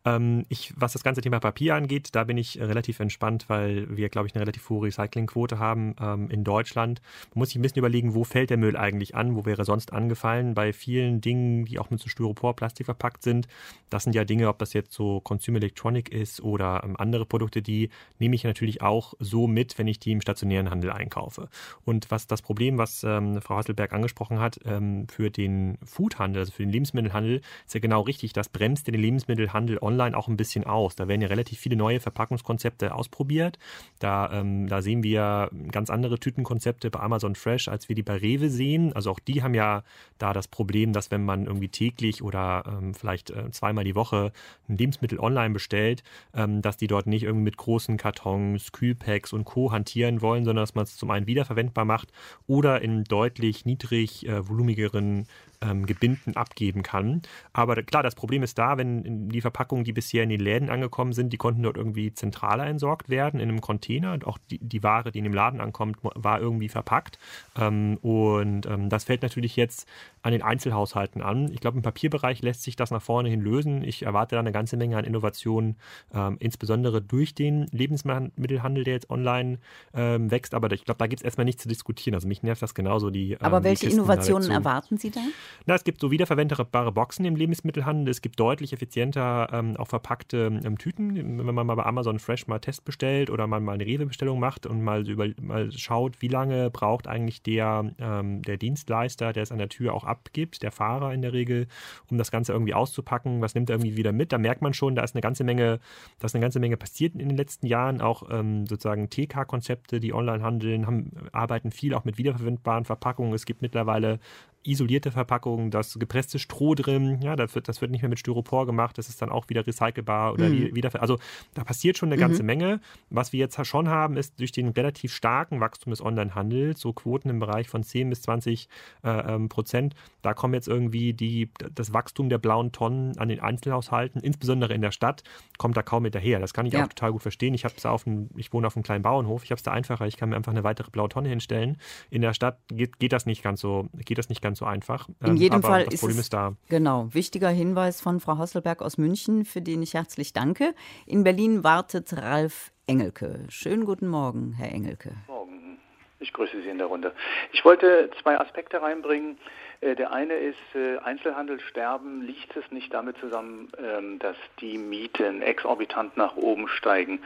Ähm, ich, was das ganze Thema Papier angeht, da bin ich äh, relativ entspannt, weil wir, glaube ich, eine relativ hohe Recyclingquote haben ähm, in Deutschland. Man muss sich ein bisschen überlegen, wo fällt der Müll eigentlich an, wo wäre sonst angefallen. Bei vielen Dingen, die auch mit so Styropor, Plastik verpackt sind, das sind ja Dinge, ob das jetzt so Consumer Electronic ist oder ähm, andere Produkte, die nehme ich natürlich auch so mit, wenn ich die im stationären Handel einkaufe. Und was das Problem, was ähm, Frau Hasselberg angesprochen hat, ähm, für den Foodhandel, also für den Lebensmittelhandel, ist ja genau richtig. Das bremst den Lebensmittelhandel online auch ein bisschen aus. Da werden ja relativ viele neue Verpackungskonzepte ausprobiert. Da, ähm, da sehen wir ganz andere Tütenkonzepte bei Amazon Fresh, als wir die bei Rewe sehen. Also auch die haben ja da das Problem, dass wenn man irgendwie täglich oder ähm, vielleicht äh, zweimal die Woche ein Lebensmittel online bestellt, ähm, dass die dort nicht irgendwie mit großen Kartons, Kühlpacks und Co. hantieren wollen, sondern dass man es zum einen wiederverwendbar macht oder in deutlich niedrig äh, volumigeren ähm, Gebinden abgeben kann. Aber klar, das Problem ist da, wenn die Verpackungen, die bisher in den Läden angekommen sind, die konnten dort irgendwie zentraler entsorgt werden in einem Container und auch die, die Ware, die in dem Laden ankommt, war irgendwie verpackt. Ähm, und ähm, das fällt natürlich jetzt an den Einzelhaushalten an. Ich glaube, im Papierbereich lässt sich das nach vorne hin lösen. Ich erwarte da eine ganze Menge an Innovationen, ähm, insbesondere durch den Lebensmittelhandel, der jetzt online ähm, wächst. Aber ich glaube, da gibt es erstmal nichts zu diskutieren. Also mich nervt das genauso. Die, Aber ähm, die welche da Innovationen erwarten Sie da? Na, es gibt so wiederverwendbare Boxen im Lebensmittelhandel. Es gibt deutlich effizienter ähm, auch verpackte ähm, Tüten. Wenn man mal bei Amazon Fresh mal Test bestellt oder man mal eine Rewe-Bestellung macht und mal, über, mal schaut, wie lange braucht eigentlich der, ähm, der Dienstleister, der es an der Tür auch abgibt, der Fahrer in der Regel, um das Ganze irgendwie auszupacken. Was nimmt er irgendwie wieder mit? Da merkt man schon, da ist eine ganze Menge, da ist eine ganze Menge passiert in den letzten Jahren. Auch ähm, sozusagen TK-Konzepte, die online handeln, haben, arbeiten viel auch mit wiederverwendbaren Verpackungen. Es gibt mittlerweile isolierte Verpackungen, das gepresste Stroh drin, ja, das wird, das wird nicht mehr mit Styropor gemacht, das ist dann auch wieder recycelbar oder Mhm. wieder, also da passiert schon eine ganze Menge. Was wir jetzt schon haben, ist durch den relativ starken Wachstum des Onlinehandels, so Quoten im Bereich von 10 bis 20 äh, ähm, Prozent, da kommen jetzt irgendwie die, das Wachstum der blauen Tonnen an den Einzelhaushalten, insbesondere in der Stadt, kommt da kaum hinterher. Das kann ich Ja. auch total gut verstehen. Ich habe auf einem, ich wohne auf einem kleinen Bauernhof, ich habe es da einfacher, ich kann mir einfach eine weitere blaue Tonne hinstellen. In der Stadt geht, geht das nicht ganz so, geht das nicht ganz so einfach. In Ähm, jedem aber Fall das ist Problem es ist da. Genau, wichtiger Hinweis von Frau Hasselberg aus München, für den ich herzlich danke. In Berlin wartet Ralf Engelke. Schönen guten Morgen, Herr Engelke. Morgen. Ich grüße Sie in der Runde. Ich wollte zwei Aspekte reinbringen. Äh, Der eine ist äh, Einzelhandelssterben. Liegt es nicht damit zusammen, ähm, dass die Mieten exorbitant nach oben steigen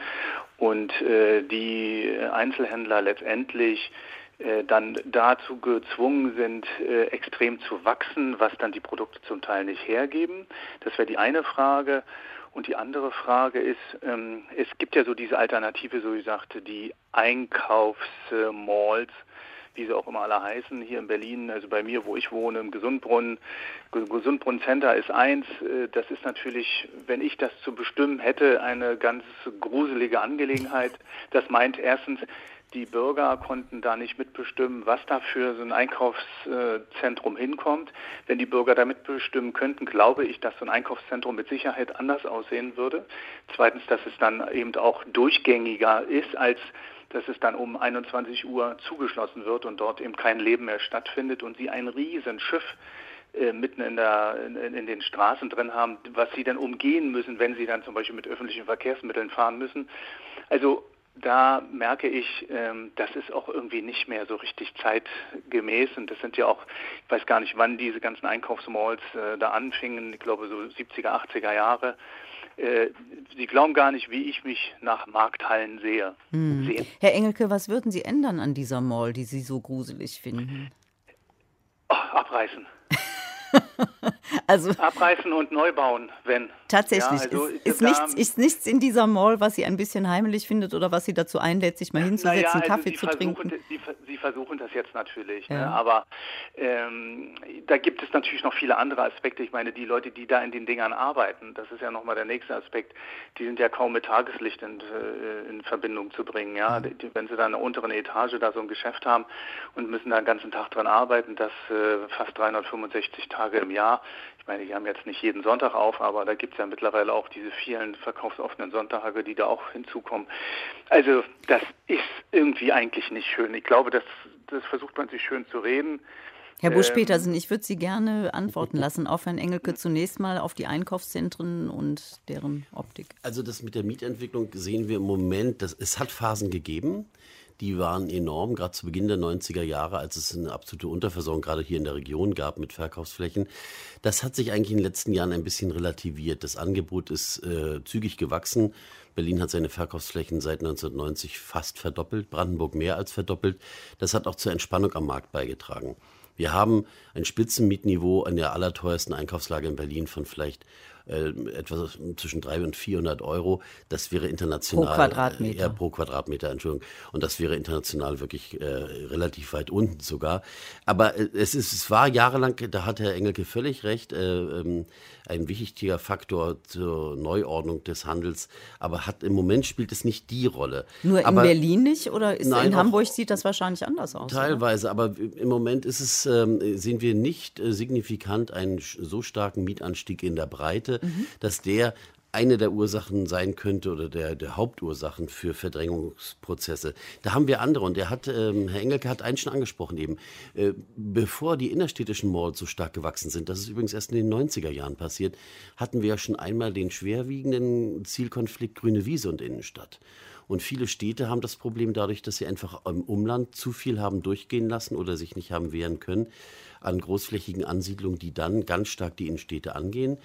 und äh, die Einzelhändler letztendlich dann dazu gezwungen sind, äh, extrem zu wachsen, was dann die Produkte zum Teil nicht hergeben? Das wäre die eine Frage. Und die andere Frage ist, ähm, es gibt ja so diese Alternative, so wie ich sagte, die Einkaufsmalls, wie sie auch immer alle heißen, hier in Berlin, also bei mir, wo ich wohne, im Gesundbrunnen. Ge- Gesundbrunnen Center ist eins. Äh, Das ist natürlich, wenn ich das zu bestimmen hätte, eine ganz gruselige Angelegenheit. Das meint erstens, die Bürger konnten da nicht mitbestimmen, was da für so ein Einkaufszentrum hinkommt. Wenn die Bürger da mitbestimmen könnten, glaube ich, dass so ein Einkaufszentrum mit Sicherheit anders aussehen würde. Zweitens, dass es dann eben auch durchgängiger ist, als dass es dann um 21 Uhr zugeschlossen wird und dort eben kein Leben mehr stattfindet und sie ein Riesenschiff äh, mitten in, der, in, in den Straßen drin haben, was sie dann umgehen müssen, wenn sie dann zum Beispiel mit öffentlichen Verkehrsmitteln fahren müssen. Also da merke ich, ähm, das ist auch irgendwie nicht mehr so richtig zeitgemäß. Und das sind ja auch, ich weiß gar nicht, wann diese ganzen Einkaufsmalls äh, da anfingen, ich glaube so 70er, 80er Jahre. Äh, Sie glauben gar nicht, wie ich mich nach Markthallen sehe. Sehen. Herr Engelke, was würden Sie ändern an dieser Mall, die Sie so gruselig finden? Ach, abreißen. Also abreißen und neu bauen, wenn. Tatsächlich. Ja, also ist, ist, nichts, ist nichts in dieser Mall, was sie ein bisschen heimelig findet oder was sie dazu einlädt, sich mal hinzusetzen, ja, also Kaffee zu trinken? Sie, sie, versuchen das jetzt natürlich, ne? ja. ne? aber ähm, da gibt es natürlich noch viele andere Aspekte. Ich meine, die Leute, die da in den Dingern arbeiten, das ist ja nochmal der nächste Aspekt, die sind ja kaum mit Tageslicht in, äh, in Verbindung zu bringen. Ja? Mhm. Wenn sie da in der unteren Etage da so ein Geschäft haben und müssen da den ganzen Tag dran arbeiten, das äh, fast 365 Tage im Jahr. Ich meine, die haben jetzt nicht jeden Sonntag auf, aber da gibt es ja mittlerweile auch diese vielen verkaufsoffenen Sonntage, die da auch hinzukommen. Also das ist irgendwie eigentlich nicht schön. Ich glaube, das, das versucht man sich schön zu reden. Herr Busch-Petersen, ähm, ich würde Sie gerne antworten lassen auf Herrn Engelke zunächst mal auf die Einkaufszentren und deren Optik. Also das mit der Mietentwicklung sehen wir im Moment, dass es hat Phasen gegeben die waren enorm, gerade zu Beginn der 90er Jahre, als es eine absolute Unterversorgung gerade hier in der Region gab mit Verkaufsflächen. Das hat sich eigentlich in den letzten Jahren ein bisschen relativiert. Das Angebot ist äh, zügig gewachsen. Berlin hat seine Verkaufsflächen seit 1990 fast verdoppelt, Brandenburg mehr als verdoppelt. Das hat auch zur Entspannung am Markt beigetragen. Wir haben ein Spitzenmietniveau an der allerteuersten Einkaufslage in Berlin von vielleicht äh, etwas zwischen 300 und 400 Euro. Das wäre international. Pro Quadratmeter. Äh, pro Quadratmeter, Entschuldigung. Und das wäre international wirklich äh, relativ weit unten sogar. Aber äh, es, ist, es war jahrelang, da hat Herr Engelke völlig recht, äh, ähm, ein wichtiger Faktor zur Neuordnung des Handels. Aber hat im Moment spielt es nicht die Rolle. Nur aber, in Berlin nicht? Oder nein, in Hamburg sieht das wahrscheinlich anders aus? Teilweise, oder? aber im Moment ist es, ähm, sehen wir nicht äh, signifikant einen so starken Mietanstieg in der Breite mhm. dass der eine der Ursachen sein könnte oder der, der Hauptursachen für Verdrängungsprozesse. Da haben wir andere und der hat, ähm, Herr Engelke hat einen schon angesprochen eben, äh, bevor die innerstädtischen Malls so stark gewachsen sind, das ist übrigens erst in den 90er Jahren passiert, hatten wir ja schon einmal den schwerwiegenden Zielkonflikt Grüne Wiese und Innenstadt. Und viele Städte haben das Problem dadurch, dass sie einfach im Umland zu viel haben durchgehen lassen oder sich nicht haben wehren können an großflächigen Ansiedlungen, die dann ganz stark die Innenstädte angehen.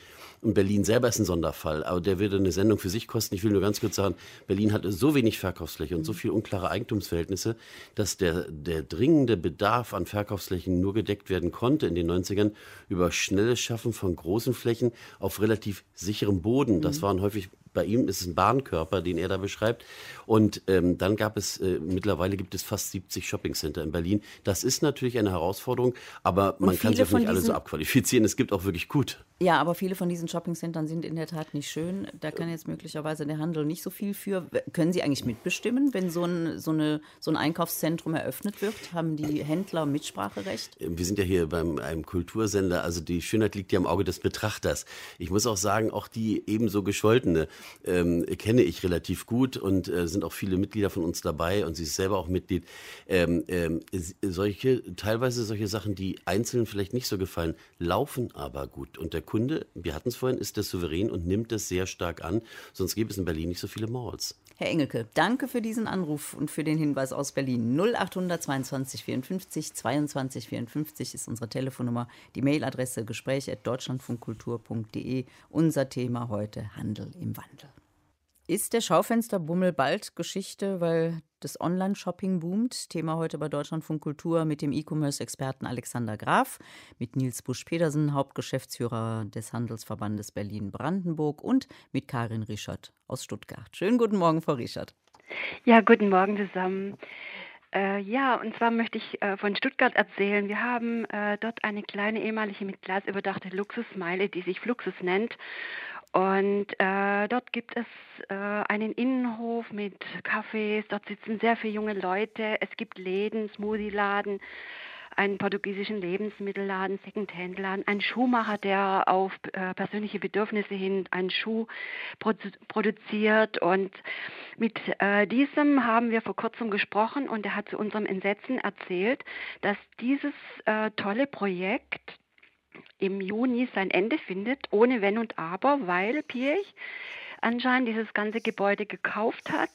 Und Berlin selber ist ein Sonderfall, aber der würde eine Sendung für sich kosten. Ich will nur ganz kurz sagen, Berlin hat so wenig Verkaufsfläche und so viele unklare Eigentumsverhältnisse, dass der, der dringende Bedarf an Verkaufsflächen nur gedeckt werden konnte in den 90ern über schnelles Schaffen von großen Flächen auf relativ sicherem Boden. Das mhm. waren häufig bei ihm ist es ein Bahnkörper, den er da beschreibt. Und ähm, dann gab es, äh, mittlerweile gibt es fast 70 Shoppingcenter in Berlin. Das ist natürlich eine Herausforderung, aber man kann sie auch nicht alle so abqualifizieren. Es gibt auch wirklich gut. Ja, aber viele von diesen Shoppingcentern sind in der Tat nicht schön. Da kann jetzt möglicherweise der Handel nicht so viel für. Können Sie eigentlich mitbestimmen, wenn so ein, so eine, so ein Einkaufszentrum eröffnet wird? Haben die Händler Mitspracherecht? Wir sind ja hier beim einem Kultursender. Also die Schönheit liegt ja im Auge des Betrachters. Ich muss auch sagen, auch die ebenso gescholtene ähm, kenne ich relativ gut und äh, sind auch viele Mitglieder von uns dabei und sie ist selber auch Mitglied. Ähm, ähm, solche, teilweise solche Sachen, die einzelnen vielleicht nicht so gefallen, laufen aber gut. Und der Kunde, wir hatten es vorhin, ist der souverän und nimmt das sehr stark an. Sonst gäbe es in Berlin nicht so viele Malls. Herr Engelke, danke für diesen Anruf und für den Hinweis aus Berlin. 0800 22 54 22 54 ist unsere Telefonnummer. Die Mailadresse gespräch.deutschlandfunkkultur.de. Unser Thema heute Handel im Wandel. Ist der Schaufensterbummel bald Geschichte, weil das Online-Shopping boomt? Thema heute bei Deutschlandfunk Kultur mit dem E-Commerce-Experten Alexander Graf, mit Nils Busch-Pedersen, Hauptgeschäftsführer des Handelsverbandes Berlin-Brandenburg und mit Karin Rischert aus Stuttgart. Schönen guten Morgen, Frau Rischert. Ja, guten Morgen zusammen. Äh, ja, und zwar möchte ich äh, von Stuttgart erzählen. Wir haben äh, dort eine kleine ehemalige mit Glas überdachte Luxusmeile, die sich Fluxus nennt. Und äh, dort gibt es äh, einen Innenhof mit Cafés, dort sitzen sehr viele junge Leute, es gibt Läden, Smoothie-Laden, einen portugiesischen Lebensmittelladen, Secondhand-Laden, einen Schuhmacher, der auf äh, persönliche Bedürfnisse hin einen Schuh produ produziert. Und mit äh, diesem haben wir vor kurzem gesprochen und er hat zu unserem Entsetzen erzählt, dass dieses äh, tolle Projekt im Juni sein Ende findet, ohne Wenn und Aber, weil Pirch anscheinend dieses ganze Gebäude gekauft hat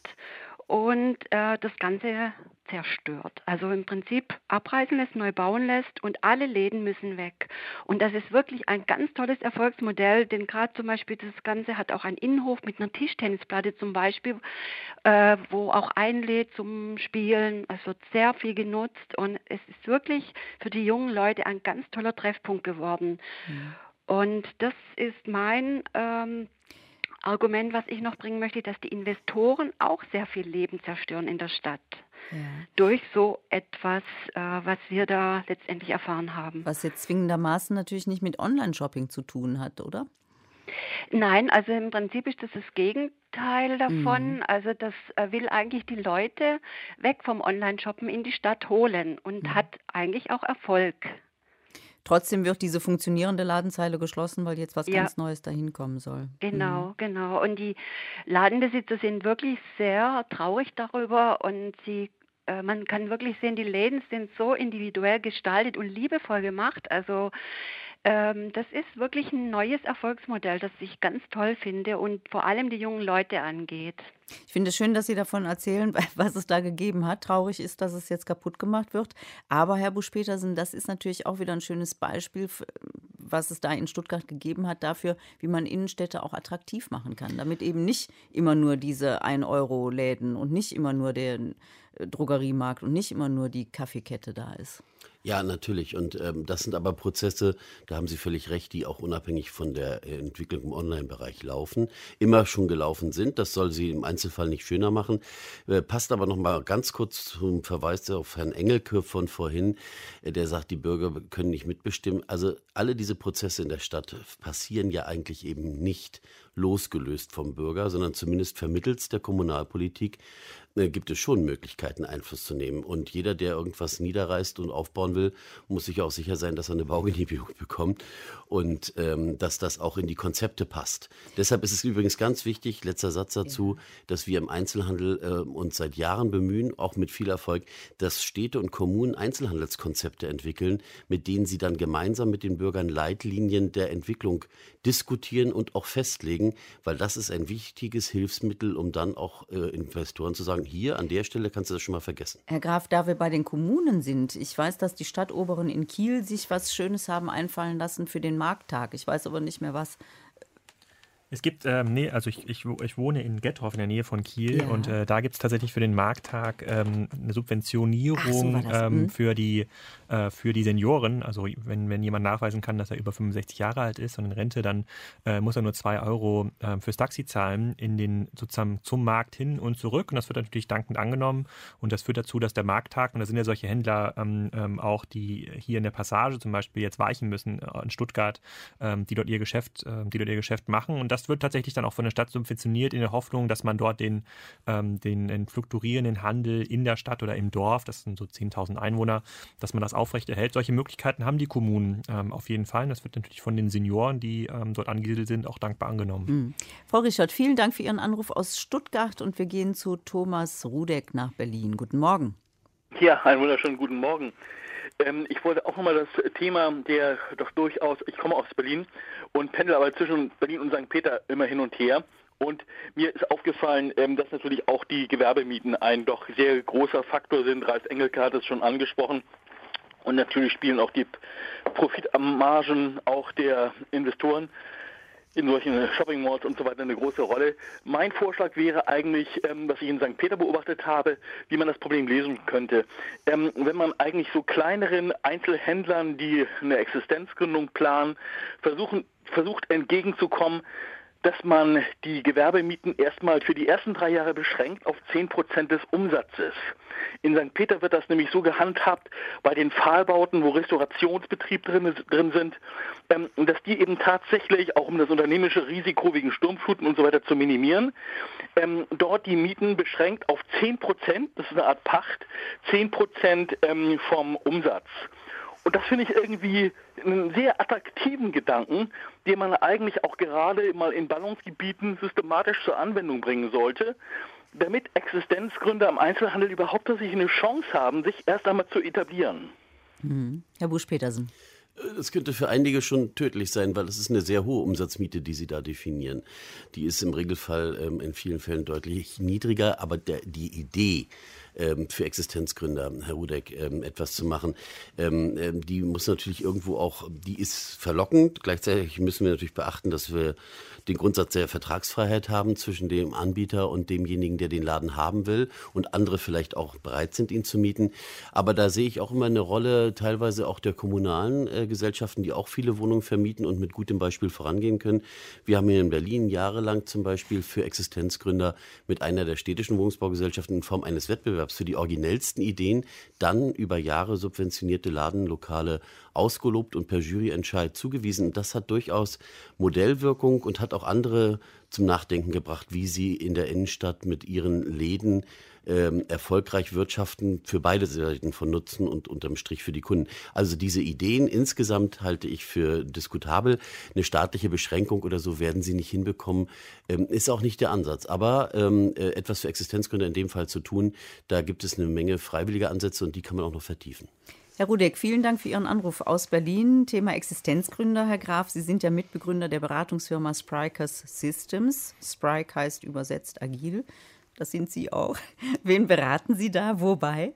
und äh, das Ganze zerstört. Also im Prinzip abreißen lässt, neu bauen lässt und alle Läden müssen weg. Und das ist wirklich ein ganz tolles Erfolgsmodell, denn gerade zum Beispiel das Ganze hat auch einen Innenhof mit einer Tischtennisplatte zum Beispiel, äh, wo auch einlädt zum Spielen. Es wird sehr viel genutzt und es ist wirklich für die jungen Leute ein ganz toller Treffpunkt geworden. Mhm. Und das ist mein ähm, Argument, was ich noch bringen möchte, dass die Investoren auch sehr viel Leben zerstören in der Stadt. Ja. Durch so etwas, äh, was wir da letztendlich erfahren haben. Was jetzt zwingendermaßen natürlich nicht mit Online-Shopping zu tun hat, oder? Nein, also im Prinzip ist das das Gegenteil davon. Mhm. Also das äh, will eigentlich die Leute weg vom Online-Shoppen in die Stadt holen und mhm. hat eigentlich auch Erfolg. Trotzdem wird diese funktionierende Ladenzeile geschlossen, weil jetzt was ja. ganz Neues dahin kommen soll. Genau, mhm. genau. Und die Ladenbesitzer sind wirklich sehr traurig darüber und sie äh, man kann wirklich sehen, die Läden sind so individuell gestaltet und liebevoll gemacht. Also ähm, das ist wirklich ein neues Erfolgsmodell, das ich ganz toll finde und vor allem die jungen Leute angeht. Ich finde es schön, dass Sie davon erzählen, was es da gegeben hat. Traurig ist, dass es jetzt kaputt gemacht wird. Aber Herr Busch-Petersen, das ist natürlich auch wieder ein schönes Beispiel, was es da in Stuttgart gegeben hat, dafür, wie man Innenstädte auch attraktiv machen kann. Damit eben nicht immer nur diese 1-Euro-Läden und nicht immer nur äh, Drogeriemarkt und nicht immer nur die Kaffeekette da ist. Ja, natürlich. Und ähm, das sind aber Prozesse, da haben Sie völlig recht, die auch unabhängig von der äh, Entwicklung im Online-Bereich laufen, immer schon gelaufen sind. Das soll sie im Einzelfall nicht schöner machen. Äh, passt aber noch mal ganz kurz zum Verweis auf Herrn Engelke von vorhin, äh, der sagt, die Bürger können nicht mitbestimmen. Also alle diese Prozesse in der Stadt passieren ja eigentlich eben nicht losgelöst vom Bürger, sondern zumindest vermittels der Kommunalpolitik äh, gibt es schon Möglichkeiten, Einfluss zu nehmen. Und jeder, der irgendwas niederreißt und aufbauen will, muss sich auch sicher sein, dass er eine Baugenehmigung bekommt und ähm, dass das auch in die Konzepte passt. Deshalb ist es übrigens ganz wichtig, letzter Satz dazu, ja. dass wir im Einzelhandel äh, uns seit Jahren bemühen, auch mit viel Erfolg, dass Städte und Kommunen Einzelhandelskonzepte entwickeln, mit denen sie dann gemeinsam mit den Bürgern Leitlinien der Entwicklung diskutieren und auch festlegen, weil das ist ein wichtiges Hilfsmittel, um dann auch äh, Investoren zu sagen, hier an der Stelle kannst du das schon mal vergessen. Herr Graf, da wir bei den Kommunen sind, ich weiß, dass die Stadtoberen in Kiel sich was Schönes haben einfallen lassen für den Markttag. Ich weiß aber nicht mehr was. Es gibt, ähm, nee, also ich, ich, ich wohne in Gettorf in der Nähe von Kiel ja. und äh, da gibt es tatsächlich für den Markttag ähm, eine Subventionierung so ähm, mhm. für, die, äh, für die Senioren. Also wenn, wenn jemand nachweisen kann, dass er über 65 Jahre alt ist und in Rente, dann äh, muss er nur zwei Euro äh, fürs Taxi zahlen in den sozusagen zum Markt hin und zurück. Und das wird natürlich dankend angenommen und das führt dazu, dass der Markttag, und da sind ja solche Händler ähm, ähm, auch, die hier in der Passage zum Beispiel jetzt weichen müssen äh, in Stuttgart, ähm, die dort ihr Geschäft, äh, die dort ihr Geschäft machen und das das wird tatsächlich dann auch von der Stadt subventioniert in der Hoffnung, dass man dort den, ähm, den, den fluktuierenden Handel in der Stadt oder im Dorf, das sind so 10.000 Einwohner, dass man das aufrechterhält. Solche Möglichkeiten haben die Kommunen ähm, auf jeden Fall. Und das wird natürlich von den Senioren, die ähm, dort angesiedelt sind, auch dankbar angenommen. Mhm. Frau Richard, vielen Dank für Ihren Anruf aus Stuttgart und wir gehen zu Thomas Rudeck nach Berlin. Guten Morgen. Ja, einen wunderschönen guten Morgen. Ähm, ich wollte auch nochmal das Thema der doch durchaus, ich komme aus Berlin und pendel aber zwischen Berlin und St. Peter immer hin und her. Und mir ist aufgefallen, ähm, dass natürlich auch die Gewerbemieten ein doch sehr großer Faktor sind. Ralf Engelke hat es schon angesprochen. Und natürlich spielen auch die Profitmargen auch der Investoren in solchen Shopping Malls und so weiter eine große Rolle. Mein Vorschlag wäre eigentlich, ähm, was ich in St. Peter beobachtet habe, wie man das Problem lösen könnte. Ähm, wenn man eigentlich so kleineren Einzelhändlern, die eine Existenzgründung planen, versuchen, versucht entgegenzukommen, dass man die Gewerbemieten erstmal für die ersten drei Jahre beschränkt auf 10 Prozent des Umsatzes. In St. Peter wird das nämlich so gehandhabt bei den Pfahlbauten, wo Restaurationsbetrieb drin, drin sind, ähm, dass die eben tatsächlich, auch um das unternehmische Risiko wegen Sturmfluten und so weiter zu minimieren, ähm, dort die Mieten beschränkt auf 10 Prozent, das ist eine Art Pacht, 10 Prozent ähm, vom Umsatz. Und das finde ich irgendwie einen sehr attraktiven Gedanken, den man eigentlich auch gerade mal in Ballungsgebieten systematisch zur Anwendung bringen sollte, damit Existenzgründer im Einzelhandel überhaupt sich eine Chance haben, sich erst einmal zu etablieren. Mhm. Herr Busch-Petersen. Das könnte für einige schon tödlich sein, weil es ist eine sehr hohe Umsatzmiete, die Sie da definieren. Die ist im Regelfall ähm, in vielen Fällen deutlich niedriger, aber der, die Idee, für Existenzgründer, Herr Rudek, ähm, etwas zu machen. Ähm, ähm, die muss natürlich irgendwo auch, die ist verlockend. Gleichzeitig müssen wir natürlich beachten, dass wir den Grundsatz der Vertragsfreiheit haben zwischen dem Anbieter und demjenigen, der den Laden haben will und andere vielleicht auch bereit sind, ihn zu mieten. Aber da sehe ich auch immer eine Rolle teilweise auch der kommunalen äh, Gesellschaften, die auch viele Wohnungen vermieten und mit gutem Beispiel vorangehen können. Wir haben hier in Berlin jahrelang zum Beispiel für Existenzgründer mit einer der städtischen Wohnungsbaugesellschaften in Form eines Wettbewerbs für die originellsten Ideen dann über Jahre subventionierte Ladenlokale ausgelobt und per Juryentscheid zugewiesen. Das hat durchaus Modellwirkung und hat auch andere zum Nachdenken gebracht, wie sie in der Innenstadt mit ihren Läden ähm, erfolgreich wirtschaften für beide Seiten von Nutzen und unterm Strich für die Kunden. Also diese Ideen insgesamt halte ich für diskutabel. Eine staatliche Beschränkung oder so werden sie nicht hinbekommen, ähm, ist auch nicht der Ansatz. Aber ähm, äh, etwas für Existenzgründer in dem Fall zu tun, da gibt es eine Menge freiwillige Ansätze und die kann man auch noch vertiefen. Herr Rudek, vielen Dank für Ihren Anruf aus Berlin. Thema Existenzgründer, Herr Graf. Sie sind ja Mitbegründer der Beratungsfirma Sprikers Systems. Sprike heißt übersetzt agil. Das sind Sie auch. Wen beraten Sie da? Wobei?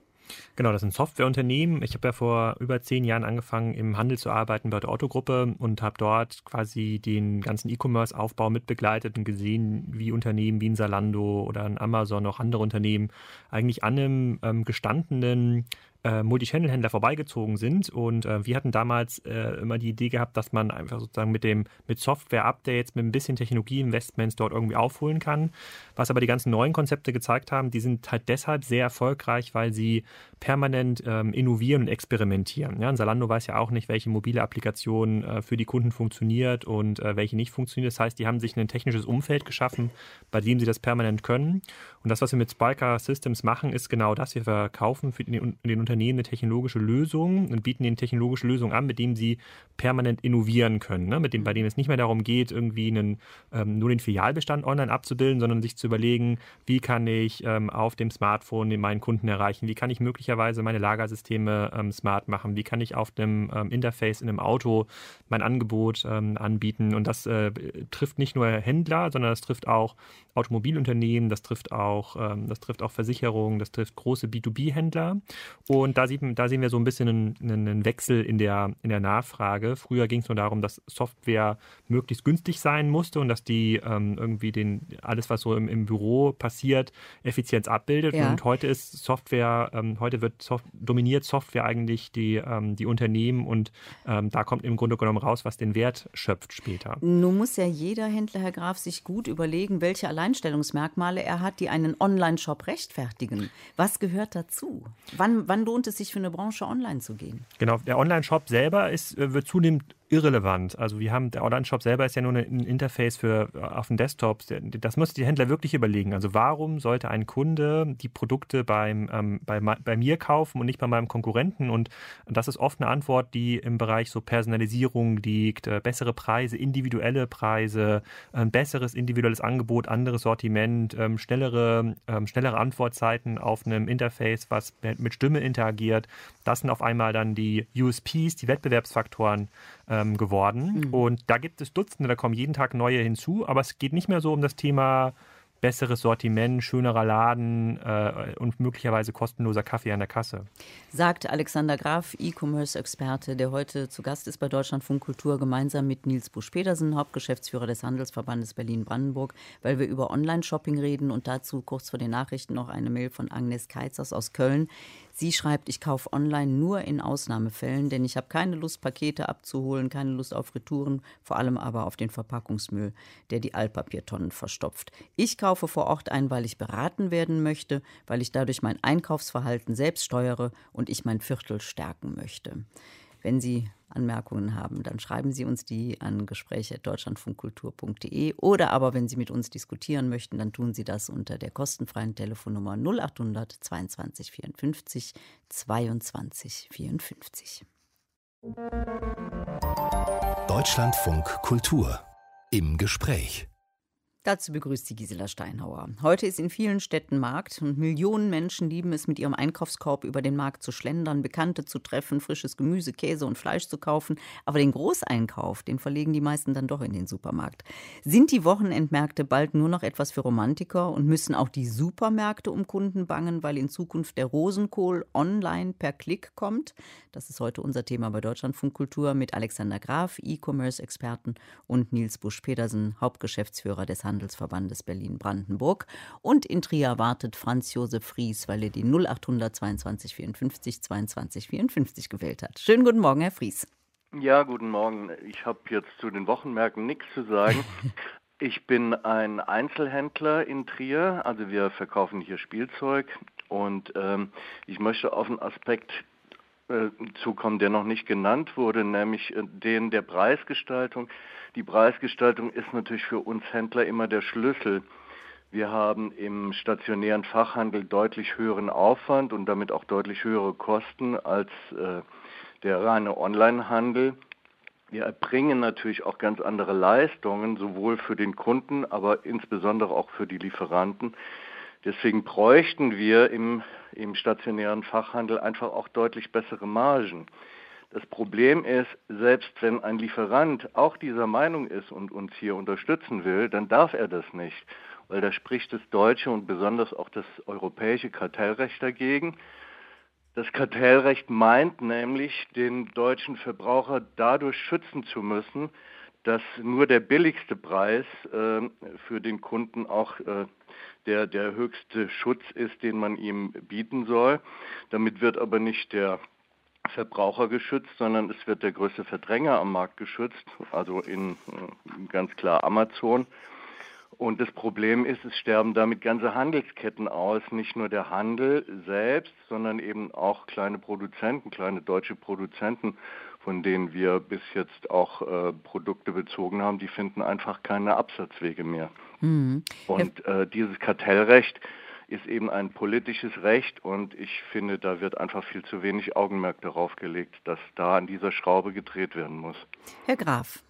Genau, das sind Softwareunternehmen. Ich habe ja vor über zehn Jahren angefangen, im Handel zu arbeiten bei der Otto-Gruppe und habe dort quasi den ganzen E-Commerce-Aufbau mitbegleitet und gesehen, wie Unternehmen wie ein Salando oder ein Amazon, auch andere Unternehmen eigentlich an einem ähm, gestandenen äh, Multichannel-Händler vorbeigezogen sind. Und äh, wir hatten damals äh, immer die Idee gehabt, dass man einfach sozusagen mit dem mit Software-Updates, mit ein bisschen Technologie-Investments dort irgendwie aufholen kann. Was aber die ganzen neuen Konzepte gezeigt haben, die sind halt deshalb sehr erfolgreich, weil sie permanent ähm, innovieren und experimentieren. Ja, Salando weiß ja auch nicht, welche mobile Applikation äh, für die Kunden funktioniert und äh, welche nicht funktioniert. Das heißt, die haben sich ein technisches Umfeld geschaffen, bei dem sie das permanent können. Und das, was wir mit Spiker Systems machen, ist genau das. Wir verkaufen für den, den Unternehmen eine technologische Lösung und bieten ihnen technologische Lösungen an, mit denen sie permanent innovieren können. Ne? Mit dem, bei denen es nicht mehr darum geht, irgendwie einen, ähm, nur den Filialbestand online abzubilden, sondern sich zu überlegen, wie kann ich ähm, auf dem Smartphone meinen Kunden erreichen, wie kann ich möglicherweise meine Lagersysteme ähm, smart machen, wie kann ich auf dem ähm, Interface in einem Auto mein Angebot ähm, anbieten. Und das äh, trifft nicht nur Händler, sondern das trifft auch Automobilunternehmen, das trifft auch, ähm, das trifft auch Versicherungen, das trifft große B2B-Händler. Und da, sieht, da sehen wir so ein bisschen einen, einen Wechsel in der, in der Nachfrage. Früher ging es nur darum, dass Software möglichst günstig sein musste und dass die ähm, irgendwie den, alles, was so im, im Büro passiert, Effizienz abbildet. Ja. Und heute ist Software, ähm, heute wird Soft dominiert Software eigentlich die, ähm, die Unternehmen und ähm, da kommt im Grunde genommen raus, was den Wert schöpft später. Nun muss ja jeder Händler, Herr Graf, sich gut überlegen, welche Alleinstellungsmerkmale er hat, die einen Online-Shop rechtfertigen. Was gehört dazu? Wann, wann lohnt es sich für eine Branche online zu gehen? Genau, der Online-Shop selber ist, äh, wird zunehmend irrelevant. Also wir haben, der Online-Shop selber ist ja nur ein Interface für äh, auf den Desktops. Das muss die Händler wirklich überlegen. Also warum sollte ein Kunde die Produkte beim, ähm, bei, bei mir kaufen und nicht bei meinem Konkurrenten? Und das ist oft eine Antwort, die im Bereich so Personalisierung liegt, äh, bessere Preise, individuelle Preise, ein besseres individuelles Angebot, anderes Sortiment, ähm, schnellere, ähm, schnellere Antwortzeiten auf einem Interface, was mit Stimme interagiert. Das sind auf einmal dann die USPs, die Wettbewerbsfaktoren, ähm, geworden. Mhm. Und da gibt es Dutzende, da kommen jeden Tag neue hinzu, aber es geht nicht mehr so um das Thema besseres Sortiment, schönerer Laden äh, und möglicherweise kostenloser Kaffee an der Kasse. Sagt Alexander Graf, E-Commerce-Experte, der heute zu Gast ist bei Deutschlandfunk Kultur, gemeinsam mit Nils Busch-Petersen, Hauptgeschäftsführer des Handelsverbandes Berlin-Brandenburg, weil wir über Online-Shopping reden und dazu kurz vor den Nachrichten noch eine Mail von Agnes Keizers aus Köln. Sie schreibt, ich kaufe online nur in Ausnahmefällen, denn ich habe keine Lust, Pakete abzuholen, keine Lust auf Retouren, vor allem aber auf den Verpackungsmüll, der die Altpapiertonnen verstopft. Ich kaufe vor Ort ein, weil ich beraten werden möchte, weil ich dadurch mein Einkaufsverhalten selbst steuere und ich mein Viertel stärken möchte. Wenn Sie Anmerkungen haben, dann schreiben Sie uns die an gespräche.deutschlandfunkkultur.de oder aber wenn Sie mit uns diskutieren möchten, dann tun Sie das unter der kostenfreien Telefonnummer 0800 22 54 22 54. Deutschlandfunk Kultur im Gespräch Dazu begrüßt sie Gisela Steinhauer. Heute ist in vielen Städten Markt und Millionen Menschen lieben es, mit ihrem Einkaufskorb über den Markt zu schlendern, Bekannte zu treffen, frisches Gemüse, Käse und Fleisch zu kaufen. Aber den Großeinkauf, den verlegen die meisten dann doch in den Supermarkt. Sind die Wochenendmärkte bald nur noch etwas für Romantiker und müssen auch die Supermärkte um Kunden bangen, weil in Zukunft der Rosenkohl online per Klick kommt? Das ist heute unser Thema bei Deutschlandfunk Kultur mit Alexander Graf, E-Commerce-Experten und Nils Busch-Petersen, Hauptgeschäftsführer des Handels Handelsverbandes Berlin-Brandenburg. Und in Trier wartet Franz Josef Fries, weil er die 0800 22 54 22 54 gewählt hat. Schönen guten Morgen, Herr Fries. Ja, guten Morgen. Ich habe jetzt zu den Wochenmärkten nichts zu sagen. Ich bin ein Einzelhändler in Trier, also wir verkaufen hier Spielzeug und ähm, ich möchte auf einen Aspekt zukommen, der noch nicht genannt wurde, nämlich äh, den der Preisgestaltung. Die Preisgestaltung ist natürlich für uns Händler immer der Schlüssel. Wir haben im stationären Fachhandel deutlich höheren Aufwand und damit auch deutlich höhere Kosten als äh, der reine Onlinehandel. Wir erbringen natürlich auch ganz andere Leistungen, sowohl für den Kunden, aber insbesondere auch für die Lieferanten. Deswegen bräuchten wir im, im stationären Fachhandel einfach auch deutlich bessere Margen. Das Problem ist, selbst wenn ein Lieferant auch dieser Meinung ist und uns hier unterstützen will, dann darf er das nicht, weil da spricht das deutsche und besonders auch das europäische Kartellrecht dagegen. Das Kartellrecht meint nämlich, den deutschen Verbraucher dadurch schützen zu müssen, dass nur der billigste Preis äh, für den Kunden auch äh, der, der höchste Schutz ist, den man ihm bieten soll. Damit wird aber nicht der Verbraucher geschützt, sondern es wird der größte Verdränger am Markt geschützt, also in äh, ganz klar Amazon. Und das Problem ist, es sterben damit ganze Handelsketten aus, nicht nur der Handel selbst, sondern eben auch kleine Produzenten, kleine deutsche Produzenten, von denen wir bis jetzt auch äh, Produkte bezogen haben, die finden einfach keine Absatzwege mehr. Mhm. Und äh, dieses Kartellrecht ist eben ein politisches Recht und ich finde, da wird einfach viel zu wenig Augenmerk darauf gelegt, dass da an dieser Schraube gedreht werden muss. Herr Graf.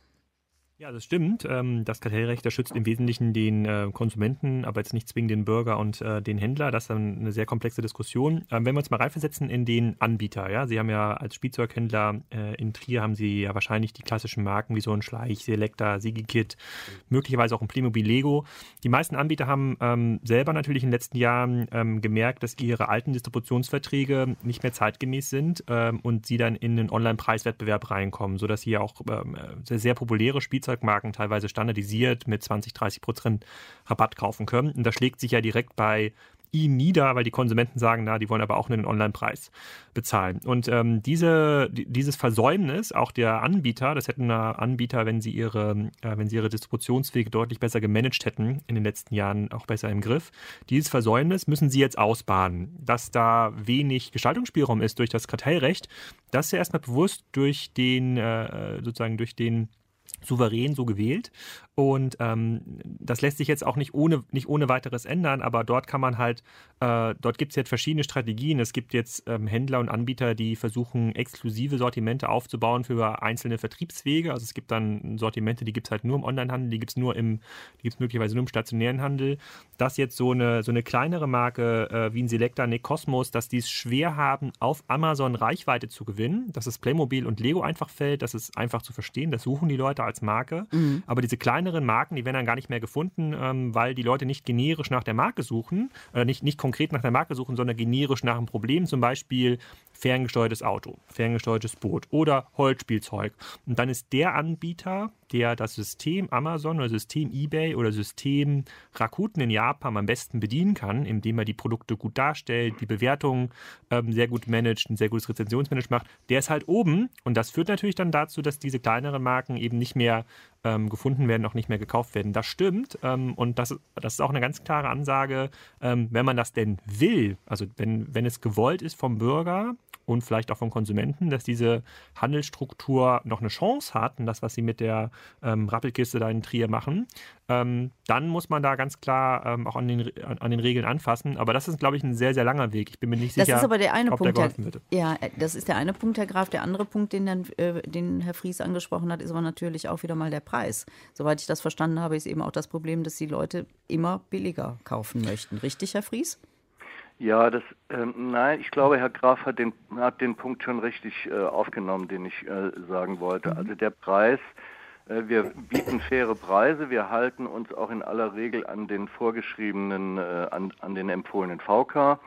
Ja, das stimmt. Ähm, das Kartellrecht, das schützt im Wesentlichen den äh, Konsumenten, aber jetzt nicht zwingend den Bürger und äh, den Händler. Das ist eine sehr komplexe Diskussion. Ähm, wenn wir uns mal reinversetzen in den Anbieter, ja, Sie haben ja als Spielzeughändler äh, in Trier haben Sie ja wahrscheinlich die klassischen Marken wie so ein Schleich, Selecta, Sigikit, möglicherweise auch ein Playmobil Lego. Die meisten Anbieter haben ähm, selber natürlich in den letzten Jahren gemerkt, dass ihre alten Distributionsverträge nicht mehr zeitgemäß sind und sie dann in einen Online-Preiswettbewerb reinkommen, sodass sie ja auch sehr, sehr populäre Spielzeuge Spielzeugmarken teilweise standardisiert mit 20, 30 Prozent Rabatt kaufen können. Und das schlägt sich ja direkt bei ihm nieder, weil die Konsumenten sagen, na, die wollen aber auch einen Online-Preis bezahlen. Und ähm, diese, dieses Versäumnis auch der Anbieter, das hätten Anbieter, wenn sie ihre, äh, wenn sie ihre Distributionswege deutlich besser gemanagt hätten in den letzten Jahren auch besser im Griff. Dieses Versäumnis müssen sie jetzt ausbaden. Dass da wenig Gestaltungsspielraum ist durch das Kartellrecht, das ist ja erstmal bewusst durch den, äh, sozusagen durch den souverän so gewählt. Und ähm, das lässt sich jetzt auch nicht ohne, nicht ohne weiteres ändern, aber dort kann man halt, äh, dort gibt es jetzt verschiedene Strategien. Es gibt jetzt ähm, Händler und Anbieter, die versuchen, exklusive Sortimente aufzubauen für einzelne Vertriebswege. Also es gibt dann Sortimente, die gibt es halt nur im Onlinehandel, die gibt es nur im, die gibt es möglicherweise nur im stationären Handel. Dass jetzt so eine, so eine kleinere Marke äh, wie ein Selecta, ne Cosmos, dass die es schwer haben, auf Amazon Reichweite zu gewinnen, dass es Playmobil und Lego einfach fällt, das ist einfach zu verstehen, das suchen die Leute als Marke. Mhm. Aber diese kleineren Marken, die werden dann gar nicht mehr gefunden, ähm, weil die Leute nicht generisch nach der Marke suchen, äh, nicht, nicht konkret nach der Marke suchen, sondern generisch nach einem Problem, zum Beispiel ferngesteuertes Auto, ferngesteuertes Boot oder Holzspielzeug. Und dann ist der Anbieter, der das System Amazon oder System eBay oder System Rakuten in Japan am besten bedienen kann, indem er die Produkte gut darstellt, die Bewertungen ähm, sehr gut managt, ein sehr gutes Rezensionsmanagement macht, der ist halt oben und das führt natürlich dann dazu, dass diese kleineren Marken eben nicht mehr ähm, gefunden werden, auch nicht mehr gekauft werden. Das stimmt ähm, und das, das ist auch eine ganz klare Ansage, ähm, wenn man das denn will, also wenn, wenn es gewollt ist vom Bürger, und vielleicht auch vom Konsumenten, dass diese Handelsstruktur noch eine Chance hat und das, was sie mit der ähm, Rappelkiste da in Trier machen, ähm, dann muss man da ganz klar ähm, auch an den, an den Regeln anfassen. Aber das ist, glaube ich, ein sehr, sehr langer Weg. Ich bin mir nicht sicher, das ist aber der eine ob Punkt, der geholfen wird. Ja, äh, das ist der eine Punkt, Herr Graf. Der andere Punkt, den, dann, äh, den Herr Fries angesprochen hat, ist aber natürlich auch wieder mal der Preis. Soweit ich das verstanden habe, ist eben auch das Problem, dass die Leute immer billiger kaufen möchten. Richtig, Herr Fries? Ja, das, ähm, nein, ich glaube, Herr Graf hat den, hat den Punkt schon richtig äh, aufgenommen, den ich äh, sagen wollte. Mhm. Also der Preis, äh, wir bieten faire Preise, wir halten uns auch in aller Regel an den vorgeschriebenen, äh, an, an den empfohlenen VK.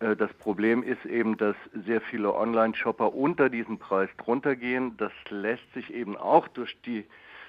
Äh, das Problem ist eben, dass sehr viele Online-Shopper unter diesen Preis drunter gehen. Das lässt sich eben auch durch die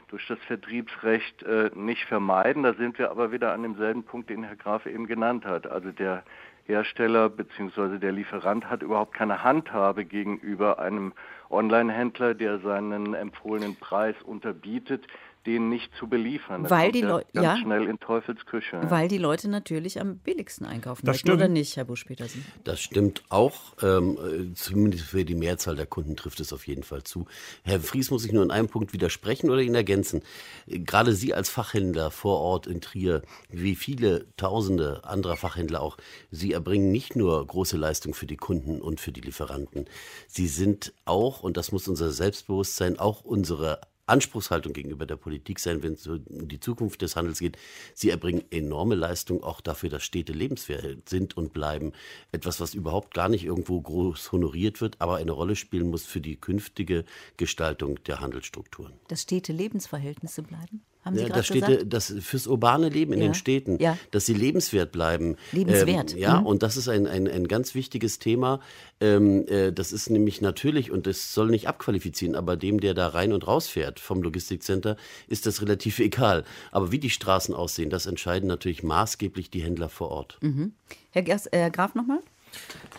durch das Vertriebsrecht äh, nicht vermeiden. Da sind wir aber wieder an demselben Punkt, den Herr Graf eben genannt hat. Also der Hersteller bzw. der Lieferant hat überhaupt keine Handhabe gegenüber einem Online-Händler, der seinen empfohlenen Preis unterbietet, den nicht zu beliefern. Das weil die Leute ganz ja, schnell in Teufelsküche. Weil die Leute natürlich am billigsten einkaufen das möchten, stimmt. oder nicht, Herr Busch-Petersen? Das stimmt auch. Ähm, zumindest für die Mehrzahl der Kunden trifft es auf jeden Fall zu. Herr Fries muss ich nur in einem Punkt widersprechen oder ihn ergänzen. Gerade Sie als Fachhändler vor Ort in Trier, wie viele Tausende anderer Fachhändler auch, Sie erbringen nicht nur große Leistung für die Kunden und für die Lieferanten. Sie sind auch, und das muss unser Selbstbewusstsein, auch unsere Anspruchshaltung gegenüber der Politik sein, wenn es um die Zukunft des Handels geht. Sie erbringen enorme Leistung auch dafür, dass Städte lebenswert sind und bleiben. Etwas, was überhaupt gar nicht irgendwo groß honoriert wird, aber eine Rolle spielen muss für die künftige Gestaltung der Handelsstrukturen. Dass Städte Lebensverhältnisse bleiben? Haben Sie Ja, das gesagt? das fürs urbane Leben in Ja. den Städten, Ja. dass sie lebenswert bleiben. Lebenswert, Ähm, ja, mhm. und das ist ein, ein, ein ganz wichtiges Thema. Ähm, äh, das ist nämlich natürlich, und das soll nicht abqualifizieren, aber dem, der da rein und raus fährt vom Logistikcenter, ist das relativ egal. Aber wie die Straßen aussehen, das entscheiden natürlich maßgeblich die Händler vor Ort. Mhm. Herr, Gers, äh, Herr Graf nochmal?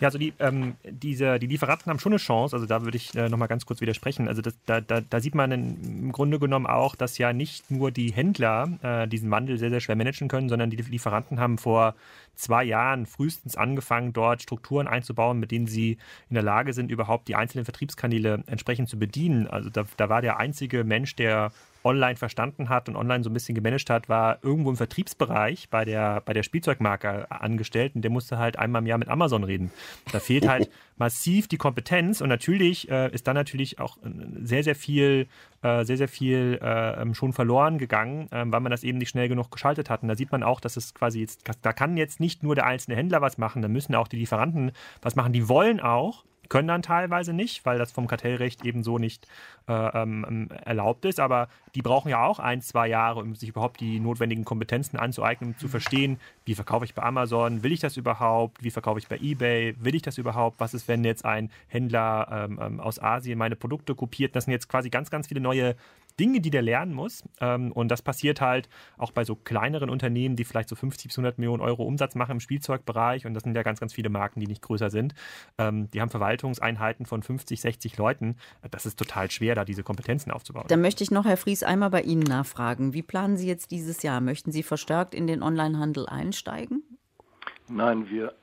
Ja, also die, ähm, diese, die Lieferanten haben schon eine Chance, also da würde ich äh, nochmal ganz kurz widersprechen. Also das, da, da, da sieht man im Grunde genommen auch, dass ja nicht nur die Händler äh, diesen Wandel sehr, sehr schwer managen können, sondern die Lieferanten haben vor zwei Jahren frühestens angefangen, dort Strukturen einzubauen, mit denen sie in der Lage sind, überhaupt die einzelnen Vertriebskanäle entsprechend zu bedienen. Also da, da war der einzige Mensch, der online verstanden hat und online so ein bisschen gemanagt hat, war irgendwo im Vertriebsbereich bei der, bei der Spielzeugmarke angestellt und der musste halt einmal im Jahr mit Amazon reden. Da fehlt halt massiv die Kompetenz und natürlich äh, ist dann natürlich auch äh, sehr, sehr viel, äh, sehr, sehr viel äh, ähm, schon verloren gegangen, ähm, weil man das eben nicht schnell genug geschaltet hat. Und da sieht man auch, dass es quasi jetzt, da kann jetzt nicht nur der einzelne Händler was machen, da müssen auch die Lieferanten was machen. Die wollen auch, können dann teilweise nicht, weil das vom Kartellrecht eben so nicht äh, ähm, erlaubt ist. Aber die brauchen ja auch ein, zwei Jahre, um sich überhaupt die notwendigen Kompetenzen anzueignen, um zu verstehen, wie verkaufe ich bei Amazon, will ich das überhaupt, wie verkaufe ich bei eBay, will ich das überhaupt, was ist, wenn jetzt ein Händler ähm, ähm, aus Asien meine Produkte kopiert. Das sind jetzt quasi ganz, ganz viele neue Dinge, die der lernen muss. Ähm, und das passiert halt auch bei so kleineren Unternehmen, die vielleicht so 50 bis 100 Millionen Euro Umsatz machen im Spielzeugbereich. Und das sind ja ganz, ganz viele Marken, die nicht größer sind. Ähm, die haben Verwaltungseinheiten von 50, 60 Leuten. Das ist total schwer, da diese Kompetenzen aufzubauen. Dann möchte ich noch, Herr Fries, einmal bei Ihnen nachfragen. Wie planen Sie jetzt dieses Jahr? Möchten Sie verstärkt in den Onlinehandel einsteigen? Nein, wir,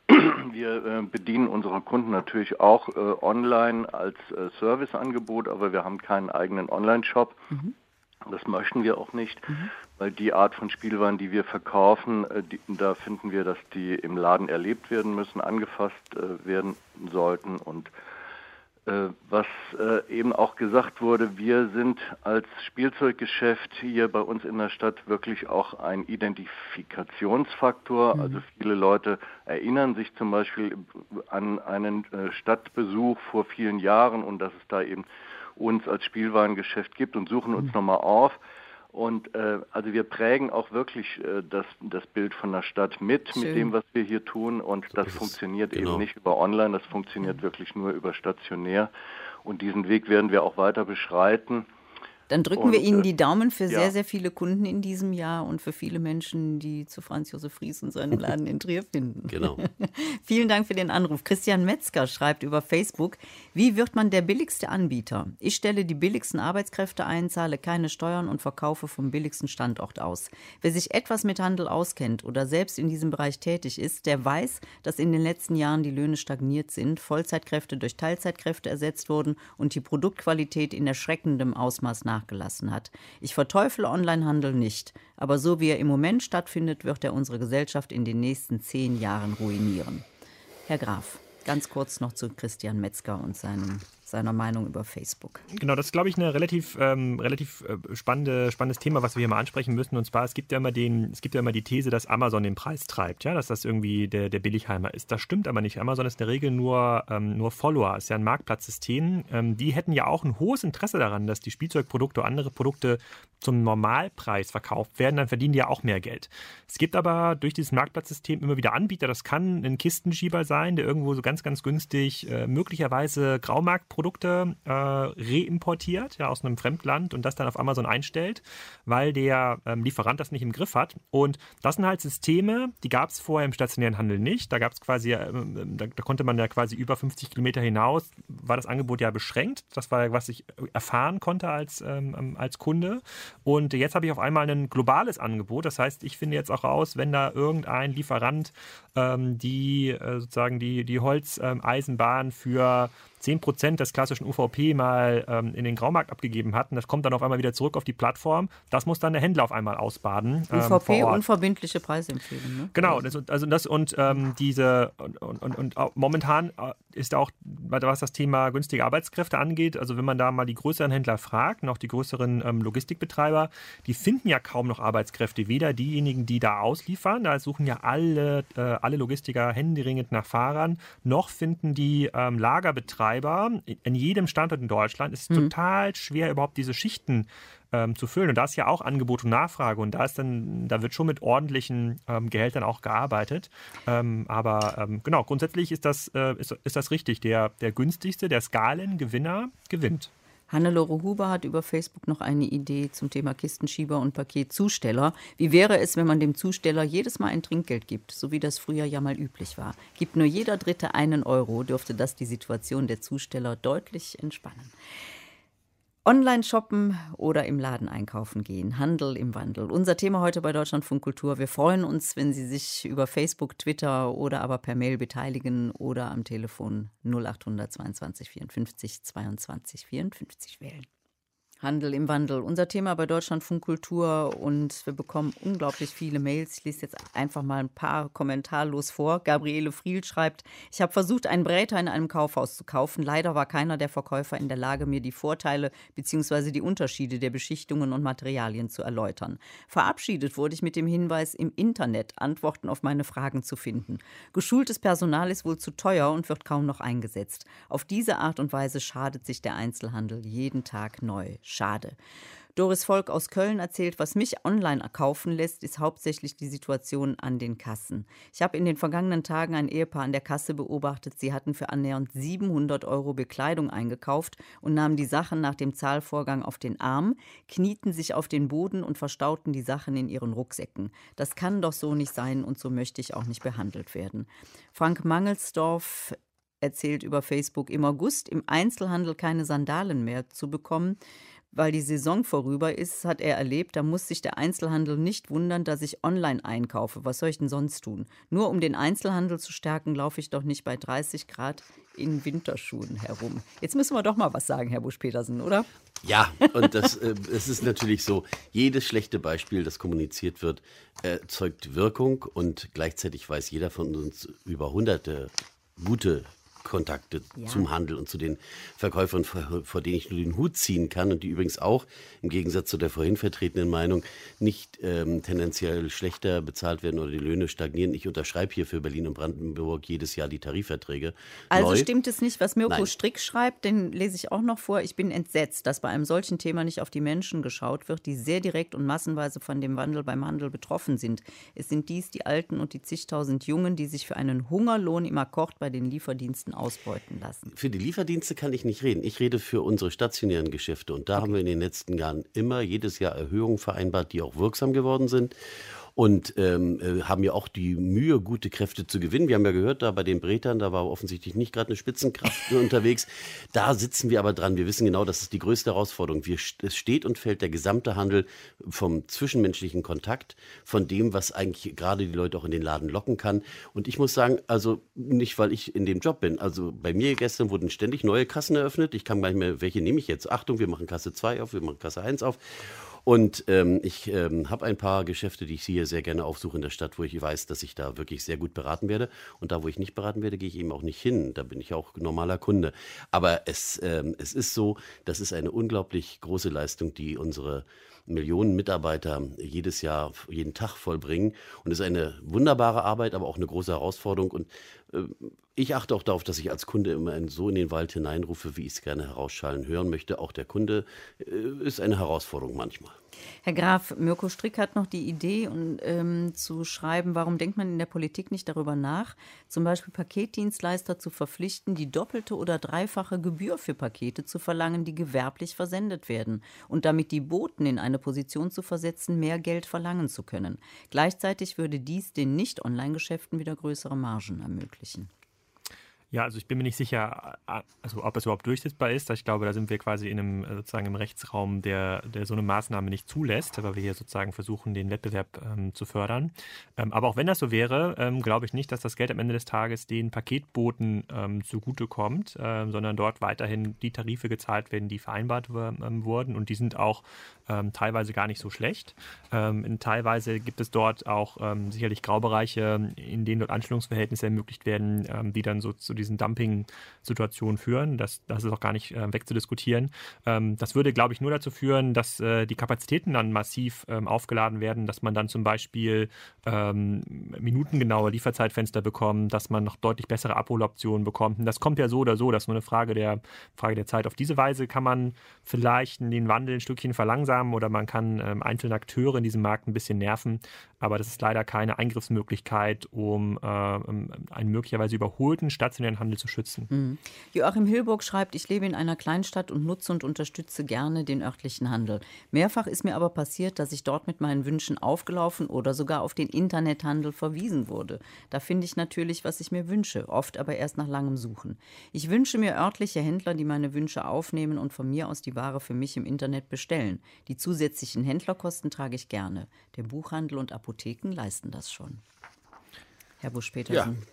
wir äh, bedienen unsere Kunden natürlich auch äh, online als äh, Serviceangebot, aber wir haben keinen eigenen Online-Shop. Das möchten wir auch nicht, weil die Art von Spielwaren, die wir verkaufen, die, da finden wir, dass die im Laden erlebt werden müssen, angefasst werden sollten und was äh, eben auch gesagt wurde, wir sind als Spielzeuggeschäft hier bei uns in der Stadt wirklich auch ein Identifikationsfaktor. Also viele Leute erinnern sich zum Beispiel an einen äh, Stadtbesuch vor vielen Jahren und dass es da eben uns als Spielwarengeschäft gibt und suchen uns nochmal auf. Und äh, also wir prägen auch wirklich äh, das, das Bild von der Stadt mit, Schön. mit dem, was wir hier tun. Und das es. funktioniert Genau. eben nicht über online, das funktioniert wirklich nur über stationär. Und diesen Weg werden wir auch weiter beschreiten. Dann drücken und, wir Ihnen äh, die Daumen für ja. sehr, sehr viele Kunden in diesem Jahr und für viele Menschen, die zu Franz Josef Fries und seinem Laden in Trier finden. Genau. Vielen Dank für den Anruf. Christian Metzger schreibt über Facebook, wie wird man der billigste Anbieter? Ich stelle die billigsten Arbeitskräfte ein, zahle keine Steuern und verkaufe vom billigsten Standort aus. Wer sich etwas mit Handel auskennt oder selbst in diesem Bereich tätig ist, der weiß, dass in den letzten Jahren die Löhne stagniert sind, Vollzeitkräfte durch Teilzeitkräfte ersetzt wurden und die Produktqualität in erschreckendem Ausmaß nachgelassen hat. Ich verteufle Onlinehandel nicht, aber so wie er im Moment stattfindet, wird er unsere Gesellschaft in den nächsten zehn Jahren ruinieren. Herr Graf, ganz kurz noch zu Christian Metzger und seinem seiner Meinung über Facebook. Genau, das ist, glaube ich, ein relativ, ähm, relativ äh, spannende, spannendes Thema, was wir hier mal ansprechen müssen. Und zwar, es gibt ja immer den, es gibt ja immer die These, dass Amazon den Preis treibt, ja, dass das irgendwie der, der Billigheimer ist. Das stimmt aber nicht. Amazon ist in der Regel nur, ähm, nur Follower, ist ja ein Marktplatzsystem. Ähm, die hätten ja auch ein hohes Interesse daran, dass die Spielzeugprodukte oder andere Produkte zum Normalpreis verkauft werden, dann verdienen die ja auch mehr Geld. Es gibt aber durch dieses Marktplatzsystem immer wieder Anbieter. Das kann ein Kistenschieber sein, der irgendwo so ganz, ganz günstig äh, möglicherweise Graumarktprodukte Produkte äh, reimportiert, ja, aus einem Fremdland und das dann auf Amazon einstellt, weil der ähm, Lieferant das nicht im Griff hat. Und das sind halt Systeme, die gab es vorher im stationären Handel nicht. Da gab es quasi, äh, da, da, konnte man ja quasi über 50 Kilometer hinaus, war das Angebot ja beschränkt. Das war, was ich erfahren konnte als, ähm, ähm als Kunde. Und jetzt habe ich auf einmal ein globales Angebot. Das heißt, ich finde jetzt auch raus, wenn da irgendein Lieferant ähm, die äh, sozusagen die, die Holzeisenbahn für 10% des klassischen UVP mal ähm, in den Graumarkt abgegeben hatten. Das kommt dann auf einmal wieder zurück auf die Plattform. Das muss dann der Händler auf einmal ausbaden. Ähm, UVP, unverbindliche Preisempfehlung. Ne? Genau, das, also das und ähm, diese und, und, und, momentan äh, ist auch, was das Thema günstige Arbeitskräfte angeht, also wenn man da mal die größeren Händler fragt und auch die größeren ähm, Logistikbetreiber, die finden ja kaum noch Arbeitskräfte. Weder diejenigen, die da ausliefern, da suchen ja alle, äh, alle Logistiker händeringend nach Fahrern, noch finden die ähm, Lagerbetreiber in jedem Standort in Deutschland, ist mhm. total schwer überhaupt diese Schichten ähm, zu füllen. Und da ist ja auch Angebot und Nachfrage und da ist dann, da wird schon mit ordentlichen ähm, Gehältern auch gearbeitet. Ähm, aber ähm, genau, grundsätzlich ist das, äh, ist, ist das richtig. Der, der günstigste, der Skalengewinner gewinnt. Hannelore Huber hat über Facebook noch eine Idee zum Thema Kistenschieber und Paketzusteller. Wie wäre es, wenn man dem Zusteller jedes Mal ein Trinkgeld gibt, so wie das früher ja mal üblich war? Gibt nur jeder Dritte einen Euro, dürfte das die Situation der Zusteller deutlich entspannen. Online shoppen oder im Laden einkaufen gehen. Handel im Wandel. Unser Thema heute bei Deutschlandfunk Kultur. Wir freuen uns, wenn Sie sich über Facebook, Twitter oder aber per Mail beteiligen oder am Telefon 0800 22 54 22 54 wählen. Handel im Wandel. Unser Thema bei Deutschlandfunk Kultur und wir bekommen unglaublich viele Mails. Ich lese jetzt einfach mal ein paar kommentarlos vor. Gabriele Friel schreibt, ich habe versucht, einen Bräter in einem Kaufhaus zu kaufen. Leider war keiner der Verkäufer in der Lage, mir die Vorteile bzw. die Unterschiede der Beschichtungen und Materialien zu erläutern. Verabschiedet wurde ich mit dem Hinweis, im Internet Antworten auf meine Fragen zu finden. Geschultes Personal ist wohl zu teuer und wird kaum noch eingesetzt. Auf diese Art und Weise schadet sich der Einzelhandel jeden Tag neu. Schade. Doris Volk aus Köln erzählt, was mich online kaufen lässt, ist hauptsächlich die Situation an den Kassen. Ich habe in den vergangenen Tagen ein Ehepaar an der Kasse beobachtet. Sie hatten für annähernd 700 Euro Bekleidung eingekauft und nahmen die Sachen nach dem Zahlvorgang auf den Arm, knieten sich auf den Boden und verstauten die Sachen in ihren Rucksäcken. Das kann doch so nicht sein und so möchte ich auch nicht behandelt werden. Frank Mangelsdorf erzählt über Facebook, im August im Einzelhandel keine Sandalen mehr zu bekommen weil die Saison vorüber ist, hat er erlebt, da muss sich der Einzelhandel nicht wundern, dass ich online einkaufe. Was soll ich denn sonst tun? Nur um den Einzelhandel zu stärken, laufe ich doch nicht bei 30 Grad in Winterschuhen herum. Jetzt müssen wir doch mal was sagen, Herr Busch-Petersen, oder? Ja, und das, äh, es ist natürlich so, jedes schlechte Beispiel, das kommuniziert wird, erzeugt Wirkung und gleichzeitig weiß jeder von uns über hunderte gute Kontakte ja. zum Handel und zu den Verkäufern, vor denen ich nur den Hut ziehen kann und die übrigens auch im Gegensatz zu der vorhin vertretenen Meinung nicht ähm, tendenziell schlechter bezahlt werden oder die Löhne stagnieren. Ich unterschreibe hier für Berlin und Brandenburg jedes Jahr die Tarifverträge. Also Neu. stimmt es nicht, was Mirko Nein. Strick schreibt, den lese ich auch noch vor. Ich bin entsetzt, dass bei einem solchen Thema nicht auf die Menschen geschaut wird, die sehr direkt und massenweise von dem Wandel beim Handel betroffen sind. Es sind dies die Alten und die zigtausend Jungen, die sich für einen Hungerlohn im Akkord bei den Lieferdiensten ausbeuten lassen. Für die Lieferdienste kann ich nicht reden. Ich rede für unsere stationären Geschäfte. Und da okay. haben wir in den letzten Jahren immer jedes Jahr Erhöhungen vereinbart, die auch wirksam geworden sind und ähm, äh, haben ja auch die Mühe, gute Kräfte zu gewinnen. Wir haben ja gehört, da bei den Bretern, da war offensichtlich nicht gerade eine Spitzenkraft unterwegs. Da sitzen wir aber dran. Wir wissen genau, das ist die größte Herausforderung. Wir, es steht und fällt der gesamte Handel vom zwischenmenschlichen Kontakt, von dem, was eigentlich gerade die Leute auch in den Laden locken kann. Und ich muss sagen, also nicht, weil ich in dem Job bin. Also bei mir gestern wurden ständig neue Kassen eröffnet. Ich kann gar nicht mehr, welche nehme ich jetzt? Achtung, wir machen Kasse 2 auf, wir machen Kasse 1 auf. Und ähm, ich ähm, habe ein paar Geschäfte, die ich hier sehr gerne aufsuche in der Stadt, wo ich weiß, dass ich da wirklich sehr gut beraten werde. Und da, wo ich nicht beraten werde, gehe ich eben auch nicht hin. Da bin ich auch normaler Kunde. Aber es, ähm, es ist so, das ist eine unglaublich große Leistung, die unsere Millionen Mitarbeiter jedes Jahr, jeden Tag vollbringen. Und es ist eine wunderbare Arbeit, aber auch eine große Herausforderung. Und äh, ich achte auch darauf, dass ich als Kunde immer so in den Wald hineinrufe, wie ich es gerne herausschallen hören möchte. Auch der Kunde äh, ist eine Herausforderung manchmal. Herr Graf, Mirko Strick hat noch die Idee, um, ähm, zu schreiben, warum denkt man in der Politik nicht darüber nach, zum Beispiel Paketdienstleister zu verpflichten, die doppelte oder dreifache Gebühr für Pakete zu verlangen, die gewerblich versendet werden und damit die Boten in eine Position zu versetzen, mehr Geld verlangen zu können. Gleichzeitig würde dies den Nicht-Online-Geschäften wieder größere Margen ermöglichen. Ja, also ich bin mir nicht sicher, also ob es überhaupt durchsetzbar ist. Ich glaube, da sind wir quasi in einem sozusagen im Rechtsraum, der, der so eine Maßnahme nicht zulässt, aber wir hier sozusagen versuchen, den Wettbewerb ähm, zu fördern. Ähm, aber auch wenn das so wäre, ähm, glaube ich nicht, dass das Geld am Ende des Tages den Paketboten ähm, zugutekommt, ähm, sondern dort weiterhin die Tarife gezahlt werden, die vereinbart ähm, wurden. Und die sind auch ähm, teilweise gar nicht so schlecht. Teilweise gibt es dort auch sicherlich Graubereiche, in denen dort Anstellungsverhältnisse ermöglicht werden, die dann so zu diesen Dumping-Situationen führen. Das, das ist auch gar nicht äh, wegzudiskutieren. Ähm, das würde, glaube ich, nur dazu führen, dass äh, die Kapazitäten dann massiv ähm, aufgeladen werden, dass man dann zum Beispiel minutengenaue Lieferzeitfenster bekommt, dass man noch deutlich bessere Abholoptionen bekommt. Und das kommt ja so oder so, das ist nur eine Frage der, Frage der Zeit. Auf diese Weise kann man vielleicht den Wandel ein Stückchen verlangsamen verlangsamen oder man kann ähm, einzelne Akteure in diesem Markt ein bisschen nerven. Aber das ist leider keine Eingriffsmöglichkeit, um äh, einen möglicherweise überholten stationären Handel zu schützen. Mhm. Joachim Hilburg schreibt, ich lebe in einer Kleinstadt und nutze und unterstütze gerne den örtlichen Handel. Mehrfach ist mir aber passiert, dass ich dort mit meinen Wünschen aufgelaufen oder sogar auf den Internethandel verwiesen wurde. Da finde ich natürlich, was ich mir wünsche, oft aber erst nach langem Suchen. Ich wünsche mir örtliche Händler, die meine Wünsche aufnehmen und von mir aus die Ware für mich im Internet bestellen. Die zusätzlichen Händlerkosten trage ich gerne. Der Buchhandel und Apotheken leisten das schon. Herr Busch-Petersen. Ja.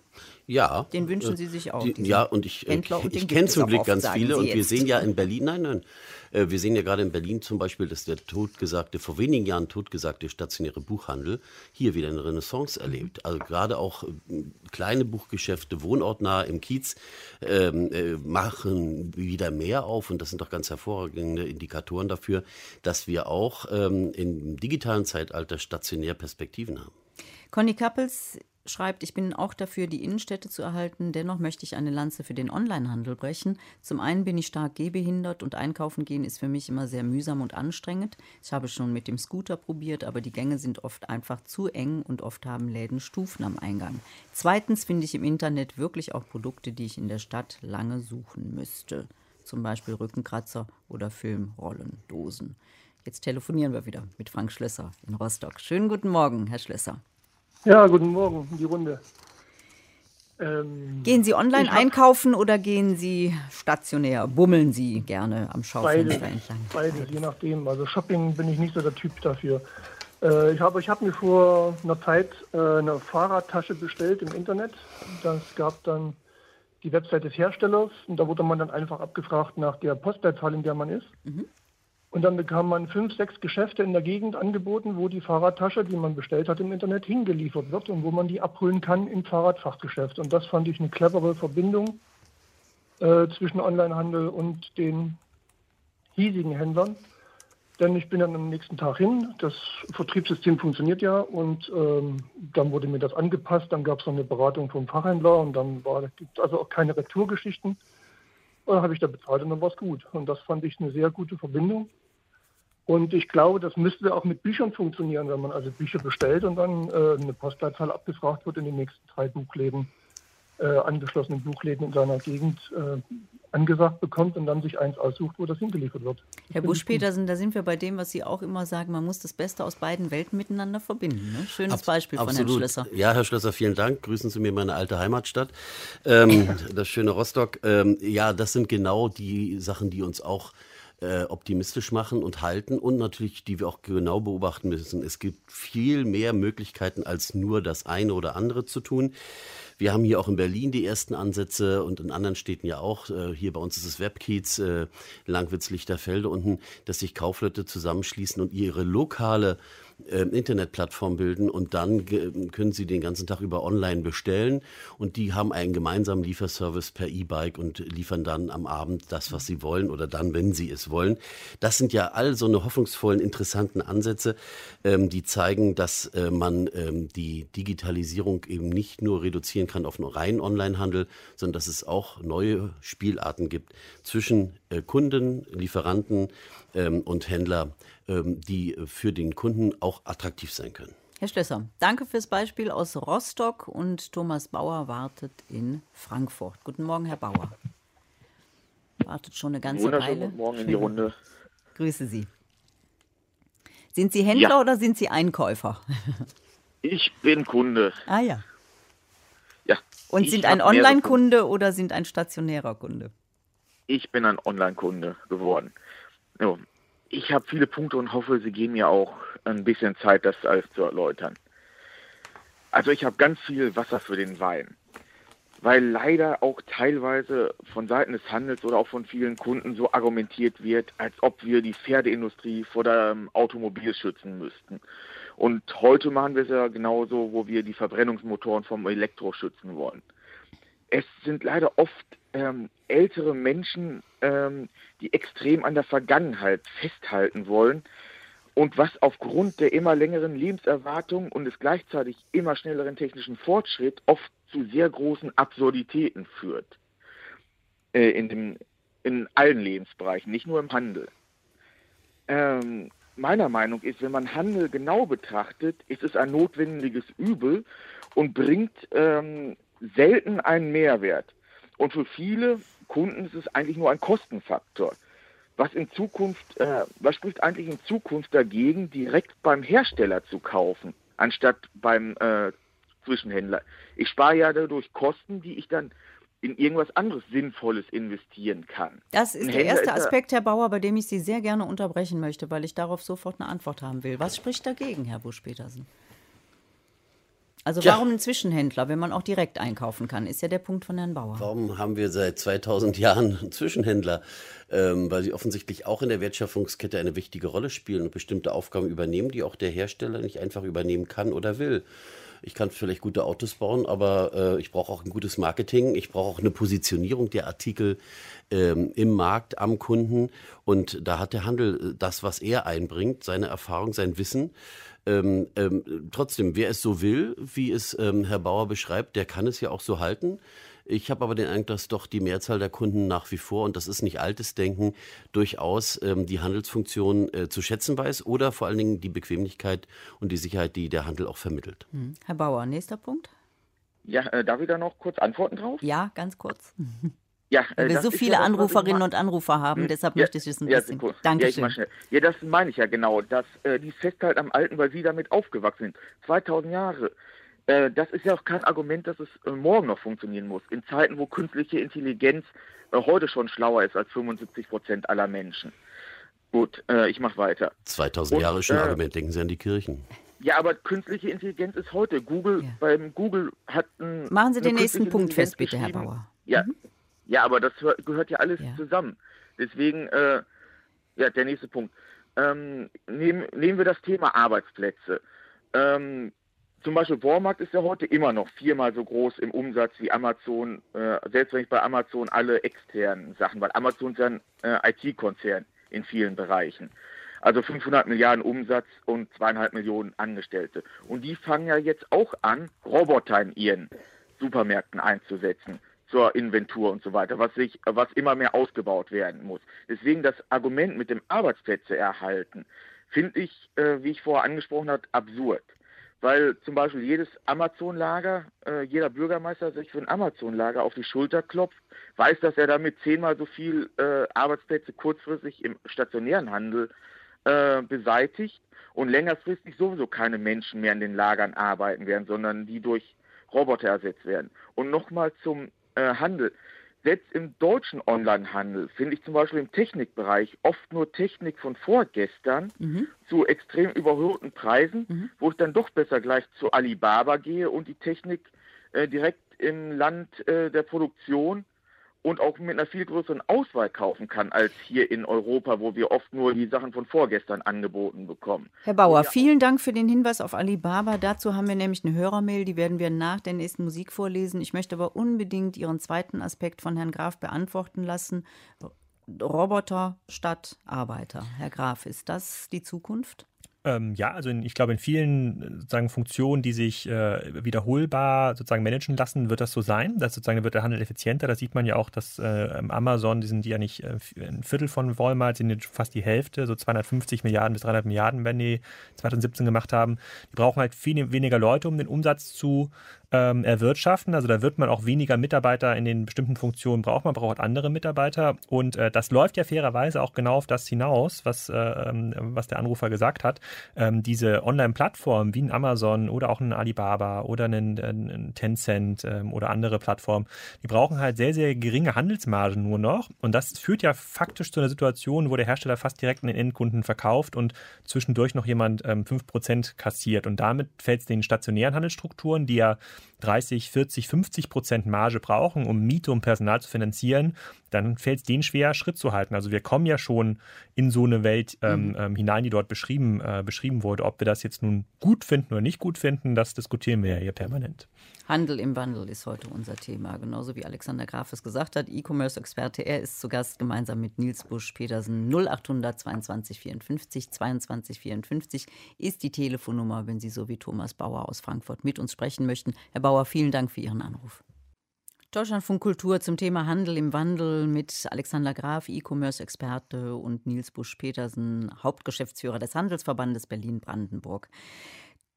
Ja. Den wünschen Sie sich auch. Die, ja, und ich, äh, ich, ich kenne zum Glück ganz viele und wir sehen ja in Berlin, nein, nein, äh, wir sehen ja gerade in Berlin zum Beispiel, dass der totgesagte, vor wenigen Jahren totgesagte stationäre Buchhandel hier wieder eine Renaissance erlebt. Also gerade auch äh, kleine Buchgeschäfte, wohnortnah im Kiez, ähm, äh, machen wieder mehr auf und das sind doch ganz hervorragende Indikatoren dafür, dass wir auch ähm, im digitalen Zeitalter stationär Perspektiven haben. Conny Kappels schreibt, ich bin auch dafür, die Innenstädte zu erhalten. Dennoch möchte ich eine Lanze für den Onlinehandel brechen. Zum einen bin ich stark gehbehindert und einkaufen gehen ist für mich immer sehr mühsam und anstrengend. Ich habe schon mit dem Scooter probiert, aber die Gänge sind oft einfach zu eng und oft haben Läden Stufen am Eingang. Zweitens finde ich im Internet wirklich auch Produkte, die ich in der Stadt lange suchen müsste. Zum Beispiel Rückenkratzer oder Filmrollendosen. Jetzt telefonieren wir wieder mit Frank Schlösser in Rostock. Schönen guten Morgen, Herr Schlösser. Ja, guten Morgen die Runde. Ähm, gehen Sie online einkaufen oder gehen Sie stationär? Bummeln Sie gerne am Schaufenster beides, entlang? Beides, je nachdem. Also Shopping bin ich nicht so der Typ dafür. Äh, ich habe ich hab mir vor einer Zeit äh, eine Fahrradtasche bestellt im Internet. Das gab dann die Website des Herstellers und da wurde man dann einfach abgefragt nach der Postleitzahl, in der man ist. Mhm. Und dann bekam man fünf, sechs Geschäfte in der Gegend angeboten, wo die Fahrradtasche, die man bestellt hat im Internet, hingeliefert wird und wo man die abholen kann im Fahrradfachgeschäft. Und das fand ich eine clevere Verbindung äh, zwischen Onlinehandel und den hiesigen Händlern. Denn ich bin dann am nächsten Tag hin. Das Vertriebssystem funktioniert ja und ähm, dann wurde mir das angepasst. Dann gab es noch eine Beratung vom Fachhändler und dann gibt also auch keine Retourgeschichten. Und dann habe ich da bezahlt und dann war es gut. Und das fand ich eine sehr gute Verbindung. Und ich glaube, das müsste auch mit Büchern funktionieren, wenn man also Bücher bestellt und dann äh, eine Postleitzahl abgefragt wird in den nächsten drei Buchläden. äh, angeschlossenen Buchläden in seiner Gegend äh, angesagt bekommt und dann sich eins aussucht, wo das hingeliefert wird. Herr Busch-Petersen, da sind wir bei dem, was Sie auch immer sagen, man muss das Beste aus beiden Welten miteinander verbinden. Ne? Schönes Abs Beispiel von Herrn Schlösser. Ja, Herr Schlösser, vielen Dank. Grüßen Sie mir meine alte Heimatstadt, ähm, das schöne Rostock. Ähm, ja, das sind genau die Sachen, die uns auch äh, optimistisch machen und halten und natürlich, die wir auch genau beobachten müssen. Es gibt viel mehr Möglichkeiten, als nur das eine oder andere zu tun. Wir haben hier auch in Berlin die ersten Ansätze und in anderen Städten ja auch. Äh, hier bei uns ist es Webkiez, äh, Langwitz, Lichterfelde unten, dass sich Kaufleute zusammenschließen und ihre lokale äh, Internetplattform bilden und dann können Sie den ganzen Tag über online bestellen und die haben einen gemeinsamen Lieferservice per E-Bike und liefern dann am Abend das, was Sie wollen oder dann, wenn Sie es wollen. Das sind ja all so eine hoffnungsvollen, interessanten Ansätze, ähm, die zeigen, dass äh, man ähm, die Digitalisierung eben nicht nur reduzieren kann auf einen reinen Onlinehandel, sondern dass es auch neue Spielarten gibt zwischen Kunden, Lieferanten ähm, und Händler ähm, die für den Kunden auch attraktiv sein können. Herr Schlösser, danke fürs Beispiel aus Rostock und Thomas Bauer wartet in Frankfurt. Guten Morgen, Herr Bauer. Wartet schon eine ganze Weile. Guten Morgen in die Runde. Grüße Sie. Sind Sie Händler ja. oder sind Sie Einkäufer? Ich bin Kunde. Ah ja. Ja. Und sind ein Online-Kunde oder sind ein stationärer Kunde? Ich bin ein Online-Kunde geworden. Ich habe viele Punkte und hoffe, Sie geben mir auch ein bisschen Zeit, das alles zu erläutern. Also ich habe ganz viel Wasser für den Wein, weil leider auch teilweise von Seiten des Handels oder auch von vielen Kunden so argumentiert wird, als ob wir die Pferdeindustrie vor dem Automobil schützen müssten. Und heute machen wir es ja genauso, wo wir die Verbrennungsmotoren vom Elektro schützen wollen. Es sind leider oft ähm, ältere Menschen, ähm, die extrem an der Vergangenheit festhalten wollen und was aufgrund der immer längeren Lebenserwartung und des gleichzeitig immer schnelleren technischen Fortschritts oft zu sehr großen Absurditäten führt. Äh, in, dem, in allen Lebensbereichen, nicht nur im Handel. Ähm, meiner Meinung ist, wenn man Handel genau betrachtet, ist es ein notwendiges Übel und bringt ähm, selten einen Mehrwert. Und für viele Kunden ist es eigentlich nur ein Kostenfaktor. Was in Zukunft, äh, was spricht eigentlich in Zukunft dagegen, direkt beim Hersteller zu kaufen, anstatt beim äh, Zwischenhändler? Ich spare ja dadurch Kosten, die ich dann in irgendwas anderes Sinnvolles investieren kann. Das ist Ein der erste Aspekt, Herr Bauer, bei dem ich Sie sehr gerne unterbrechen möchte, weil ich darauf sofort eine Antwort haben will. Was spricht dagegen, Herr Busch-Petersen? Also warum ja. ein Zwischenhändler, wenn man auch direkt einkaufen kann, ist ja der Punkt von Herrn Bauer. Warum haben wir seit 2000 Jahren einen Zwischenhändler? Ähm, weil sie offensichtlich auch in der Wertschöpfungskette eine wichtige Rolle spielen und bestimmte Aufgaben übernehmen, die auch der Hersteller nicht einfach übernehmen kann oder will. Ich kann vielleicht gute Autos bauen, aber äh, ich brauche auch ein gutes Marketing. Ich brauche auch eine Positionierung der Artikel ähm, im Markt, am Kunden. Und da hat der Handel das, was er einbringt, seine Erfahrung, sein Wissen. Ähm, ähm, trotzdem, wer es so will, wie es ähm, Herr Bauer beschreibt, der kann es ja auch so halten. Ich habe aber den Eindruck, dass doch die Mehrzahl der Kunden nach wie vor, und das ist nicht altes Denken, durchaus ähm, die Handelsfunktion äh, zu schätzen weiß oder vor allen Dingen die Bequemlichkeit und die Sicherheit, die der Handel auch vermittelt. Hm. Herr Bauer, nächster Punkt. Ja, äh, darf ich da noch kurz antworten drauf? Ja, ganz kurz. Ja, äh, Weil wir so viele ja Anruferinnen und Anrufer haben, hm, deshalb ja, möchte ich es ein ja, bisschen. Danke ja, schön. Ja, das meine ich ja genau, dass äh, die Festhalten am Alten, weil sie damit aufgewachsen sind. 2000 Jahre. Äh, das ist ja auch kein Argument, dass es äh, morgen noch funktionieren muss. In Zeiten, wo künstliche Intelligenz äh, heute schon schlauer ist als 75 Prozent aller Menschen. Gut, äh, ich mache weiter. 2000 und, Jahre ist schon ein Argument, denken Sie an die Kirchen. Ja, aber künstliche Intelligenz ist heute. Google, beim Google hat ein. Machen Sie den nächsten Punkt fest, bitte, Herr Bauer. Ja, mhm. Ja, aber das gehört ja alles ja. zusammen. Deswegen, äh, ja, der nächste Punkt. Ähm, nehmen, nehmen wir das Thema Arbeitsplätze. Ähm, zum Beispiel Walmart ist ja heute immer noch viermal so groß im Umsatz wie Amazon, äh, selbst wenn ich bei Amazon alle externen Sachen, weil Amazon ist ja ein äh, IT-Konzern in vielen Bereichen. Also 500 Milliarden Umsatz und zweieinhalb Millionen Angestellte. Und die fangen ja jetzt auch an, Roboter in ihren Supermärkten einzusetzen zur Inventur und so weiter, was sich, was immer mehr ausgebaut werden muss. Deswegen das Argument mit dem Arbeitsplätze erhalten, finde ich, äh, wie ich vorher angesprochen habe, absurd. weil zum Beispiel jedes Amazon-Lager, äh, jeder Bürgermeister sich für ein Amazon-Lager auf die Schulter klopft, weiß, dass er damit zehnmal so viel äh, Arbeitsplätze kurzfristig im stationären Handel äh, beseitigt und längerfristig sowieso keine Menschen mehr in den Lagern arbeiten werden, sondern die durch Roboter ersetzt werden. Und nochmal zum Handel. Selbst im deutschen Onlinehandel finde ich zum Beispiel im Technikbereich oft nur Technik von vorgestern mhm. zu extrem überhöhten Preisen, mhm. wo ich dann doch besser gleich zu Alibaba gehe und die Technik äh, direkt im Land äh, der Produktion und auch mit einer viel größeren Auswahl kaufen kann als hier in Europa, wo wir oft nur die Sachen von vorgestern angeboten bekommen. Herr Bauer, vielen Dank für den Hinweis auf Alibaba. Dazu haben wir nämlich eine Hörermail, die werden wir nach der nächsten Musik vorlesen. Ich möchte aber unbedingt Ihren zweiten Aspekt von Herrn Graf beantworten lassen. Roboter statt Arbeiter. Herr Graf, ist das die Zukunft? Ähm, ja, also in, ich glaube, in vielen äh, sozusagen Funktionen, die sich äh, wiederholbar sozusagen managen lassen, wird das so sein. Das sozusagen wird der Handel effizienter. Da sieht man ja auch, dass äh, Amazon, die sind ja nicht äh, ein Viertel von Walmart, sind fast die Hälfte, so 250 Milliarden bis 300 Milliarden, wenn die 2017 gemacht haben. Die brauchen halt viel weniger Leute, um den Umsatz zu ähm, erwirtschaften. Also da wird man auch weniger Mitarbeiter in den bestimmten Funktionen brauchen. Man braucht andere Mitarbeiter. Und äh, das läuft ja fairerweise auch genau auf das hinaus, was, äh, ähm, was der Anrufer gesagt hat. Ähm, diese Online-Plattformen wie ein Amazon oder auch ein Alibaba oder ein, ein Tencent ähm, oder andere Plattformen, die brauchen halt sehr, sehr geringe Handelsmargen nur noch. Und das führt ja faktisch zu einer Situation, wo der Hersteller fast direkt an den Endkunden verkauft und zwischendurch noch jemand ähm, 5% kassiert. Und damit fällt es den stationären Handelsstrukturen, die ja 30, 40, 50 Prozent Marge brauchen, um Miete und Personal zu finanzieren, dann fällt es denen schwer, Schritt zu halten. Also wir kommen ja schon in so eine Welt ähm, mhm. ähm, hinein, die dort beschrieben, äh, beschrieben wurde. Ob wir das jetzt nun gut finden oder nicht gut finden, das diskutieren wir ja hier permanent. Handel im Wandel ist heute unser Thema. Genauso wie Alexander Graf es gesagt hat, E-Commerce-Experte. Er ist zu Gast gemeinsam mit Nils Busch-Petersen. 0800 22 54 22 54 ist die Telefonnummer, wenn Sie so wie Thomas Bauer aus Frankfurt mit uns sprechen möchten. Herr Bauer, vielen Dank für Ihren Anruf. Deutschlandfunk Kultur zum Thema Handel im Wandel mit Alexander Graf, E-Commerce-Experte und Nils Busch-Petersen, Hauptgeschäftsführer des Handelsverbandes Berlin-Brandenburg.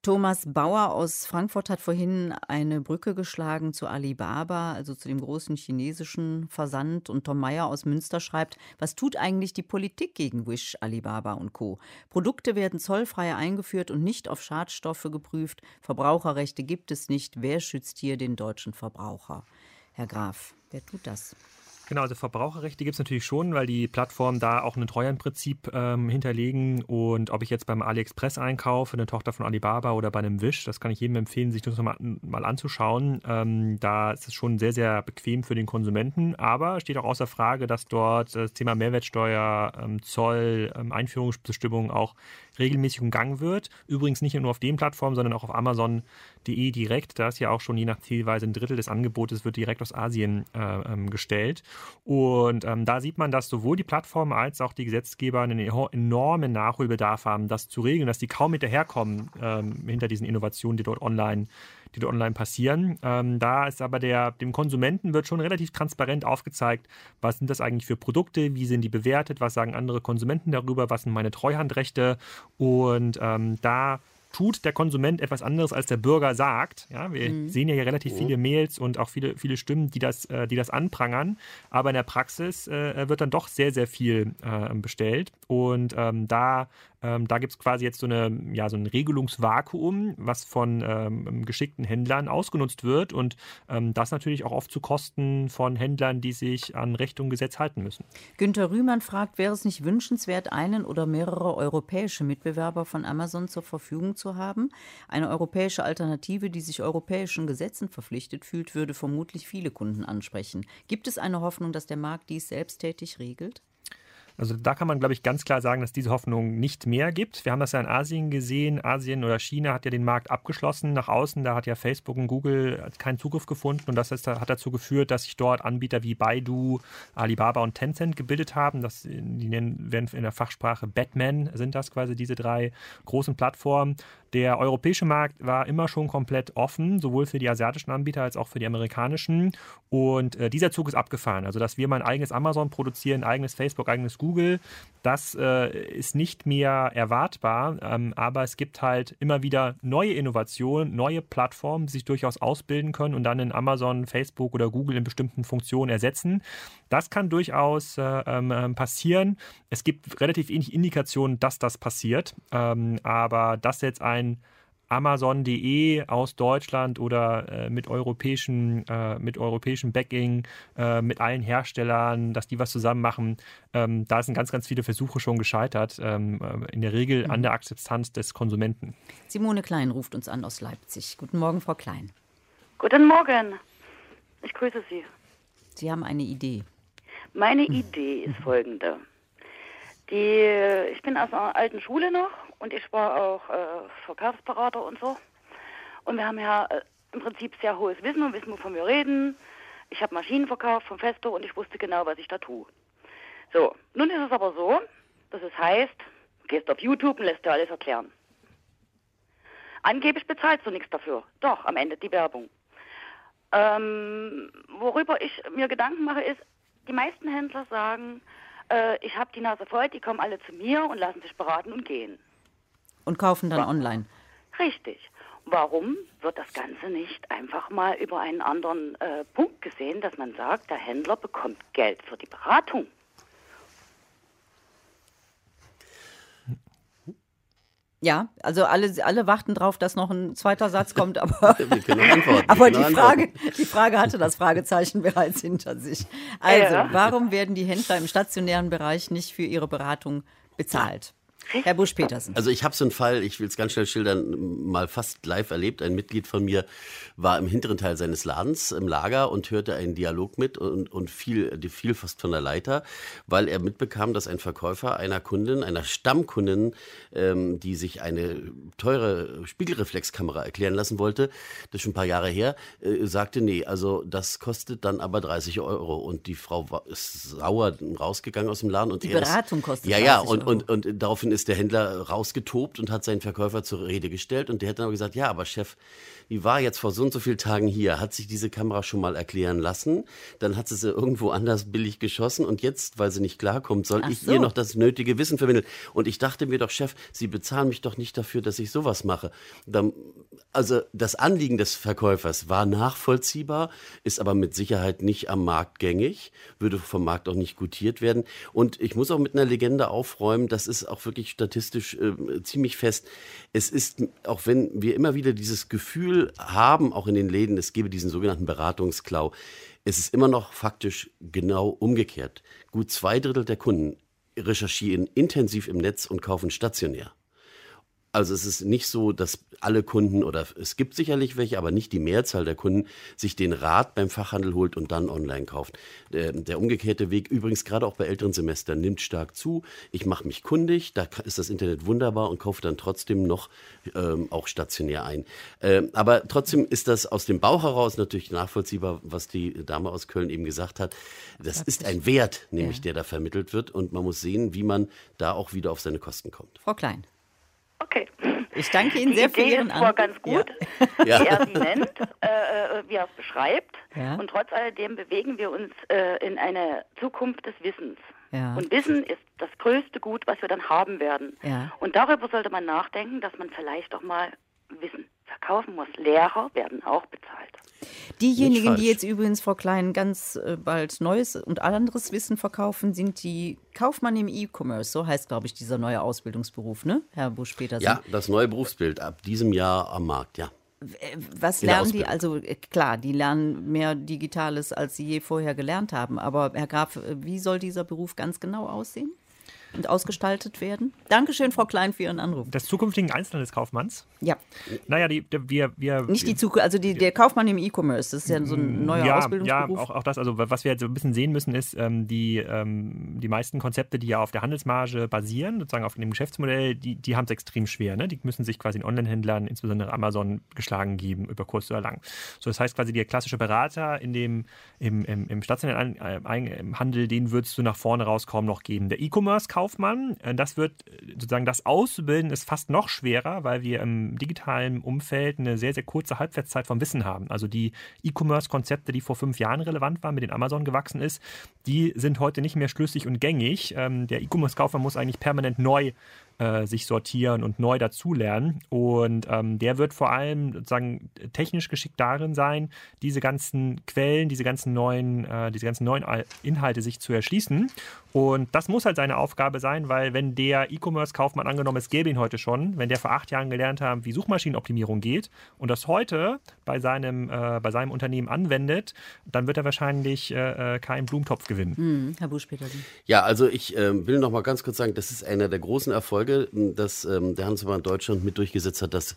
Thomas Bauer aus Frankfurt hat vorhin eine Brücke geschlagen zu Alibaba, also zu dem großen chinesischen Versand. Und Tom Meyer aus Münster schreibt, was tut eigentlich die Politik gegen Wish, Alibaba und Co? Produkte werden zollfrei eingeführt und nicht auf Schadstoffe geprüft. Verbraucherrechte gibt es nicht. Wer schützt hier den deutschen Verbraucher? Herr Graf, wer tut das? Genau, also Verbraucherrechte gibt es natürlich schon, weil die Plattformen da auch ein Treuhandprinzip ähm, hinterlegen. Und ob ich jetzt beim AliExpress einkaufe, eine Tochter von Alibaba oder bei einem Wish, das kann ich jedem empfehlen, sich das mal, mal anzuschauen. Ähm, da ist es schon sehr, sehr bequem für den Konsumenten. Aber steht auch außer Frage, dass dort das Thema Mehrwertsteuer, ähm, Zoll, ähm, Einführungsbestimmungen auch regelmäßig umgangen wird. Übrigens nicht nur auf den Plattformen, sondern auch auf Amazon.de direkt. Da ist ja auch schon je nach Zielweise ein Drittel des Angebotes wird direkt aus Asien äh, ähm, gestellt. Und ähm, da sieht man, dass sowohl die Plattformen als auch die Gesetzgeber einen enormen Nachholbedarf haben, das zu regeln, dass die kaum hinterherkommen ähm, hinter diesen Innovationen, die dort online die dort online passieren. Ähm, da ist aber der, dem Konsumenten wird schon relativ transparent aufgezeigt, was sind das eigentlich für Produkte, wie sind die bewertet, was sagen andere Konsumenten darüber, was sind meine Treuhandrechte und ähm, da tut der Konsument etwas anderes, als der Bürger sagt. Ja, wir mhm. sehen ja hier relativ viele Mails und auch viele, viele Stimmen, die das, äh, die das anprangern. Aber in der Praxis äh, wird dann doch sehr, sehr viel äh, bestellt. Und ähm, da ähm, da gibt es quasi jetzt so, eine, ja, so ein Regelungsvakuum, was von ähm, geschickten Händlern ausgenutzt wird und ähm, das natürlich auch oft zu Kosten von Händlern, die sich an Recht und Gesetz halten müssen. Günter Rühmann fragt, wäre es nicht wünschenswert, einen oder mehrere europäische Mitbewerber von Amazon zur Verfügung zu haben? Eine europäische Alternative, die sich europäischen Gesetzen verpflichtet fühlt, würde vermutlich viele Kunden ansprechen. Gibt es eine Hoffnung, dass der Markt dies selbsttätig regelt? Also da kann man, glaube ich, ganz klar sagen, dass diese Hoffnung nicht mehr gibt. Wir haben das ja in Asien gesehen. Asien oder China hat ja den Markt abgeschlossen nach außen. Da hat ja Facebook und Google keinen Zugriff gefunden. Und das hat dazu geführt, dass sich dort Anbieter wie Baidu, Alibaba und Tencent gebildet haben. Das, die nennen, werden in der Fachsprache Batman, sind das quasi diese drei großen Plattformen. Der europäische Markt war immer schon komplett offen, sowohl für die asiatischen Anbieter als auch für die amerikanischen. Und äh, dieser Zug ist abgefahren. Also, dass wir mal ein eigenes Amazon produzieren, ein eigenes Facebook, eigenes Google, das äh, ist nicht mehr erwartbar, ähm, aber es gibt halt immer wieder neue Innovationen, neue Plattformen, die sich durchaus ausbilden können und dann in Amazon, Facebook oder Google in bestimmten Funktionen ersetzen. Das kann durchaus äh, ähm, passieren. Es gibt relativ wenig Indikationen, dass das passiert, ähm, aber dass jetzt ein Amazon.de aus Deutschland oder äh, mit europäischem äh, mit europäischem Backing, äh, mit allen Herstellern, dass die was zusammen machen. Ähm, da sind ganz, ganz viele Versuche schon gescheitert, ähm, äh, in der Regel an der Akzeptanz des Konsumenten. Simone Klein ruft uns an aus Leipzig. Guten Morgen, Frau Klein. Guten Morgen. Ich grüße Sie. Sie haben eine Idee. Meine Idee ist folgende. Die, ich bin aus einer alten Schule noch und ich war auch äh, Verkaufsberater und so. Und wir haben ja äh, im Prinzip sehr hohes Wissen und wissen, wovon wir reden. Ich habe Maschinen verkauft vom Festo und ich wusste genau, was ich da tue. So, nun ist es aber so, dass es heißt, gehst auf YouTube und lässt dir alles erklären. Angeblich bezahlst du nichts dafür. Doch, am Ende die Werbung. Ähm, worüber ich mir Gedanken mache, ist, die meisten Händler sagen, äh, ich habe die Nase voll, die kommen alle zu mir und lassen sich beraten und gehen. Und kaufen dann online. Richtig. Warum wird das Ganze nicht einfach mal über einen anderen äh, Punkt gesehen, dass man sagt, der Händler bekommt Geld für die Beratung? Ja, also alle, alle warten drauf, dass noch ein zweiter Satz kommt, aber, aber die, Frage, die Frage hatte das Fragezeichen bereits hinter sich. Also, warum werden die Händler im stationären Bereich nicht für ihre Beratung bezahlt? Herr Busch-Petersen. Also ich habe so einen Fall, ich will es ganz schnell schildern, mal fast live erlebt. Ein Mitglied von mir war im hinteren Teil seines Ladens im Lager und hörte einen Dialog mit und, und fiel, fiel fast von der Leiter, weil er mitbekam, dass ein Verkäufer einer Kundin, einer Stammkundin, ähm, die sich eine teure Spiegelreflexkamera erklären lassen wollte, das ist schon ein paar Jahre her, äh, sagte, nee, also das kostet dann aber 30 Euro. Und die Frau war, ist sauer rausgegangen aus dem Laden. Und die Beratung kostet Ja, ja, und, und, und daraufhin ist der Händler rausgetobt und hat seinen Verkäufer zur Rede gestellt. Und der hat dann aber gesagt, ja, aber Chef, die war jetzt vor so und so vielen Tagen hier, hat sich diese Kamera schon mal erklären lassen. Dann hat sie sie irgendwo anders billig geschossen. Und jetzt, weil sie nicht klarkommt, soll Ach ich so. ihr noch das nötige Wissen vermitteln. Und ich dachte mir doch, Chef, Sie bezahlen mich doch nicht dafür, dass ich sowas mache. Dann, also das Anliegen des Verkäufers war nachvollziehbar, ist aber mit Sicherheit nicht am Markt gängig, würde vom Markt auch nicht gutiert werden. Und ich muss auch mit einer Legende aufräumen, das ist auch wirklich statistisch äh, ziemlich fest. Es ist, auch wenn wir immer wieder dieses Gefühl haben, auch in den Läden, es gebe diesen sogenannten Beratungsklau, es ist immer noch faktisch genau umgekehrt. Gut zwei Drittel der Kunden recherchieren intensiv im Netz und kaufen stationär. Also es ist nicht so, dass alle Kunden oder es gibt sicherlich welche, aber nicht die Mehrzahl der Kunden sich den Rat beim Fachhandel holt und dann online kauft. Der, der umgekehrte Weg, übrigens gerade auch bei älteren Semestern, nimmt stark zu. Ich mache mich kundig, da ist das Internet wunderbar und kaufe dann trotzdem noch ähm, auch stationär ein. Ähm, aber trotzdem ist das aus dem Bauch heraus natürlich nachvollziehbar, was die Dame aus Köln eben gesagt hat. Das ist ein Wert, nämlich ja. der da vermittelt wird und man muss sehen, wie man da auch wieder auf seine Kosten kommt. Frau Klein. Okay. Ich danke Ihnen sehr die für Idee Ihren ist zwar ganz gut, Ja. wie er sie nennt, äh, äh, wie er es beschreibt. Ja. Und trotz alledem bewegen wir uns äh, in eine Zukunft des Wissens. Ja. Und Wissen ist das größte Gut, was wir dann haben werden. Und darüber sollte man nachdenken, dass man vielleicht auch mal Wissen verkaufen muss. Lehrer werden auch bezahlt. Diejenigen, die jetzt übrigens, Frau Klein, ganz äh, bald neues und anderes Wissen verkaufen, sind die Kaufmann im E-Commerce. So heißt, glaube ich, dieser neue Ausbildungsberuf, ne, Herr Busch-Petersen? Ja, das neue Berufsbild ab diesem Jahr am Markt, ja. Äh, Was lernen die? Also äh, klar, die lernen mehr Digitales, als sie je vorher gelernt haben. Aber Herr Graf, wie soll dieser Beruf ganz genau aussehen ausgestaltet werden? Dankeschön, Frau Klein, für Ihren Anruf. Des zukünftigen Einzelhandelskaufmanns? Ja, Naja, die, die, wir, wir. nicht die Zukunft, also die, der Kaufmann im E-Commerce, das ist ja so ein neuer ja, Ausbildungsberuf. Ja, auch, auch das. Also was wir jetzt so ein bisschen sehen müssen, ist, ähm, die, ähm, die meisten Konzepte, die ja auf der Handelsmarge basieren, sozusagen auf dem Geschäftsmodell, die, die haben es extrem schwer. Ne? Die müssen sich quasi in Online-Händlern, insbesondere Amazon, geschlagen geben, über kurz oder lang. So, das heißt quasi, der klassische Berater in dem, im, im, im stationären äh, Handel, den würdest du nach vorne raus kaum noch geben. Der E-Commerce-Kaufmann E-Commerce-Kaufmann. Äh, das wird sozusagen das Ausbilden ist fast noch schwerer, weil wir im digitalen Umfeld eine sehr, sehr kurze Halbwertszeit vom Wissen haben. Also die E-Commerce-Konzepte, die vor fünf Jahren relevant waren, mit denen Amazon gewachsen ist, die sind heute nicht mehr schlüssig und gängig. Ähm, der E-Commerce-Kaufmann muss eigentlich permanent neu äh, sich sortieren und neu dazulernen. Und ähm, der wird vor allem sozusagen technisch geschickt darin sein, diese ganzen Quellen, diese ganzen neuen, äh, diese ganzen neuen Inhalte sich zu erschließen. Und das muss halt seine Aufgabe sein, weil wenn der E-Commerce-Kaufmann angenommen, es gäbe ihn heute schon, wenn der vor acht Jahren gelernt hat, wie Suchmaschinenoptimierung geht und das heute bei seinem, äh, bei seinem Unternehmen anwendet, dann wird er wahrscheinlich äh, äh keinen Blumentopf gewinnen. Hm, Herr Busch-Petersen. Ja, also ich äh, will noch mal ganz kurz sagen, das ist einer der großen Erfolge, dass ähm, der Handelsverband Deutschland mit durchgesetzt hat, dass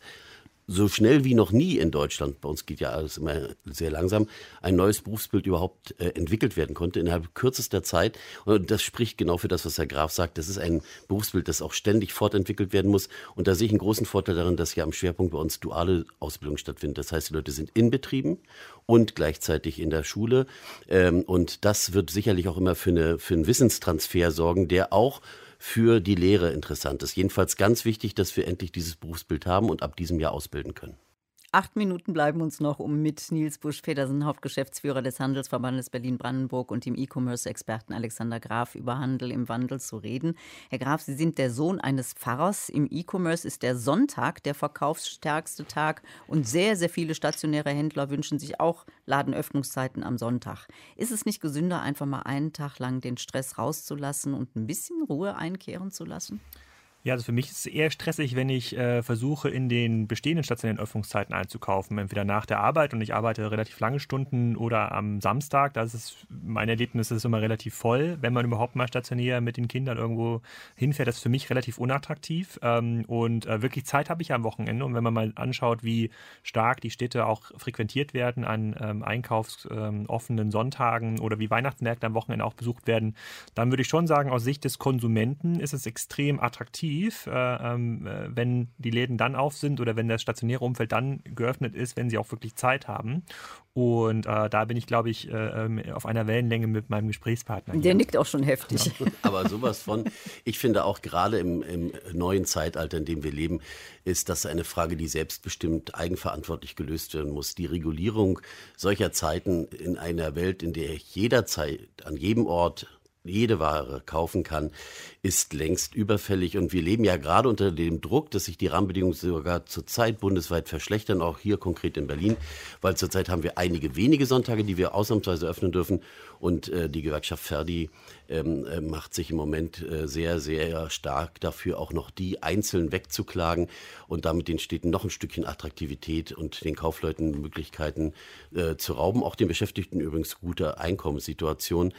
so schnell wie noch nie in Deutschland, bei uns geht ja alles immer sehr langsam, ein neues Berufsbild überhaupt äh, entwickelt werden konnte innerhalb kürzester Zeit. Und das spricht genau für das, was Herr Graf sagt. Das ist ein Berufsbild, das auch ständig fortentwickelt werden muss. Und da sehe ich einen großen Vorteil darin, dass ja am Schwerpunkt bei uns duale Ausbildung stattfindet. Das heißt, die Leute sind in Betrieben und gleichzeitig in der Schule. Ähm, und das wird sicherlich auch immer für, eine, für einen Wissenstransfer sorgen, der auch für die Lehre interessant ist. Jedenfalls ganz wichtig, dass wir endlich dieses Berufsbild haben und ab diesem Jahr ausbilden können. Acht Minuten bleiben uns noch, um mit Nils Busch-Federsen, Hauptgeschäftsführer des Handelsverbandes Berlin-Brandenburg und dem E-Commerce-Experten Alexander Graf über Handel im Wandel zu reden. Herr Graf, Sie sind der Sohn eines Pfarrers. Im E-Commerce ist der Sonntag der verkaufsstärkste Tag und sehr, sehr viele stationäre Händler wünschen sich auch Ladenöffnungszeiten am Sonntag. Ist es nicht gesünder, einfach mal einen Tag lang den Stress rauszulassen und ein bisschen Ruhe einkehren zu lassen? Ja, also für mich ist es eher stressig, wenn ich äh, versuche, in den bestehenden stationären Öffnungszeiten einzukaufen. Entweder nach der Arbeit und ich arbeite relativ lange Stunden oder am Samstag. Das ist mein Erlebnis ist immer relativ voll. Wenn man überhaupt mal stationär mit den Kindern irgendwo hinfährt, das ist für mich relativ unattraktiv. Ähm, und äh, wirklich Zeit habe ich am Wochenende. Und wenn man mal anschaut, wie stark die Städte auch frequentiert werden an ähm, einkaufsoffenen ähm, Sonntagen oder wie Weihnachtsmärkte am Wochenende auch besucht werden, dann würde ich schon sagen, aus Sicht des Konsumenten ist es extrem attraktiv attraktiv, äh, ähm, äh, wenn die Läden dann auf sind oder wenn das stationäre Umfeld dann geöffnet ist, wenn sie auch wirklich Zeit haben. Und äh, da bin ich, glaube ich, äh, ähm, auf einer Wellenlänge mit meinem Gesprächspartner. Der hier. nickt auch schon heftig. Ja. Aber sowas von, ich finde auch gerade im, im, neuen Zeitalter, in dem wir leben, ist das eine Frage, die selbstbestimmt eigenverantwortlich gelöst werden muss. Die Regulierung solcher Zeiten in einer Welt, in der ich jederzeit an jedem Ort jede Ware kaufen kann, ist längst überfällig. Und wir leben ja gerade unter dem Druck, dass sich die Rahmenbedingungen sogar zurzeit bundesweit verschlechtern, auch hier konkret in Berlin, weil zurzeit haben wir einige wenige Sonntage, die wir ausnahmsweise öffnen dürfen. Und äh, die Gewerkschaft Verdi ähm, äh, macht sich im Moment äh, sehr, sehr stark dafür, auch noch die einzeln wegzuklagen und damit den Städten noch ein Stückchen Attraktivität und den Kaufleuten Möglichkeiten äh, zu rauben. Auch den Beschäftigten übrigens gute Einkommenssituation.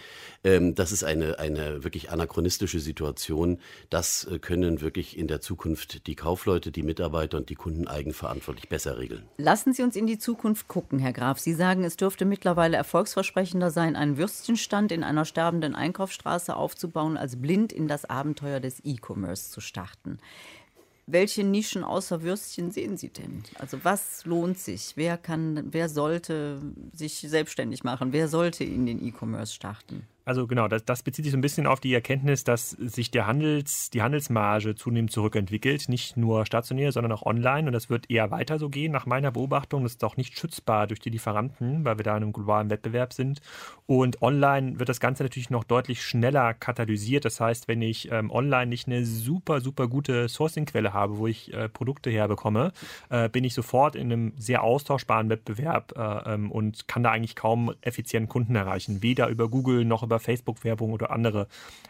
Ähm, das ist eine, eine wirklich anachronistische Situation. Das äh, können wirklich in der Zukunft die Kaufleute, die Mitarbeiter und die Kunden eigenverantwortlich besser regeln. Lassen Sie uns in die Zukunft gucken, Herr Graf. Sie sagen, es dürfte mittlerweile erfolgsversprechender sein, ein Würstchenstand in einer sterbenden Einkaufsstraße aufzubauen, als blind in das Abenteuer des E-Commerce zu starten. Welche Nischen außer Würstchen sehen Sie denn? Also was lohnt sich? Wer kann, wer sollte sich selbstständig machen? Wer sollte in den E-Commerce starten? Also genau, das, das, bezieht sich so ein bisschen auf die Erkenntnis, dass sich der Handels, die Handelsmarge zunehmend zurückentwickelt, nicht nur stationär, sondern auch online. Und das wird eher weiter so gehen, nach meiner Beobachtung. Das ist auch nicht schützbar durch die Lieferanten, weil wir da in einem globalen Wettbewerb sind. Und online wird das Ganze natürlich noch deutlich schneller katalysiert. Das heißt, wenn ich ähm, online nicht eine super, super gute Sourcing-Quelle habe, wo ich äh, Produkte herbekomme, äh, bin ich sofort in einem sehr austauschbaren Wettbewerb äh, ähm, und kann da eigentlich kaum effizient Kunden erreichen. Weder über Google noch über über Facebook-Werbung oder andere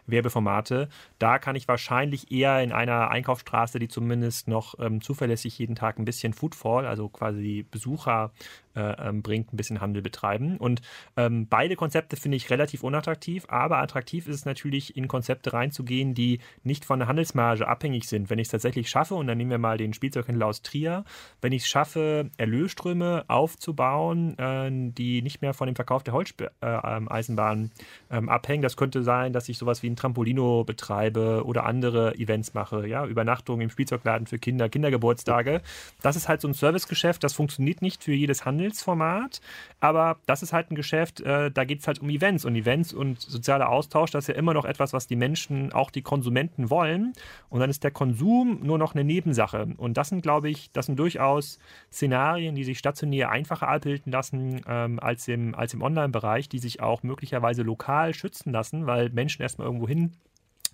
Werbeformate. Da kann ich wahrscheinlich eher in einer Einkaufsstraße, die zumindest noch ähm, zuverlässig jeden Tag ein bisschen Footfall, also quasi Besucher äh, ähm, bringt, ein bisschen Handel betreiben. Und ähm, beide Konzepte finde ich relativ unattraktiv, aber attraktiv ist es natürlich, in Konzepte reinzugehen, die nicht von der Handelsmarge abhängig sind. Wenn ich es tatsächlich schaffe, und dann nehmen wir mal den Spielzeughändler aus Trier, wenn ich es schaffe, Erlösströme aufzubauen, äh, die nicht mehr von dem Verkauf der Holzeisenbahn äh, ähm, abhängen, das könnte sein, dass ich sowas wie ein Trampolino betreibe oder andere Events mache, ja, Übernachtungen im Spielzeugladen für Kinder, Kindergeburtstage. Das ist halt so ein Servicegeschäft, das funktioniert nicht für jedes Handel Handelsformat, aber das ist halt ein Geschäft, äh, da geht es halt um Events und Events und sozialer Austausch, das ist ja immer noch etwas, was die Menschen, auch die Konsumenten wollen. Und dann ist der Konsum nur noch eine Nebensache. Und das sind, glaube ich, das sind durchaus Szenarien, die sich stationär einfacher abbilden lassen ähm, als im, als im Online-Bereich, die sich auch möglicherweise lokal schützen lassen, weil Menschen erstmal irgendwo hin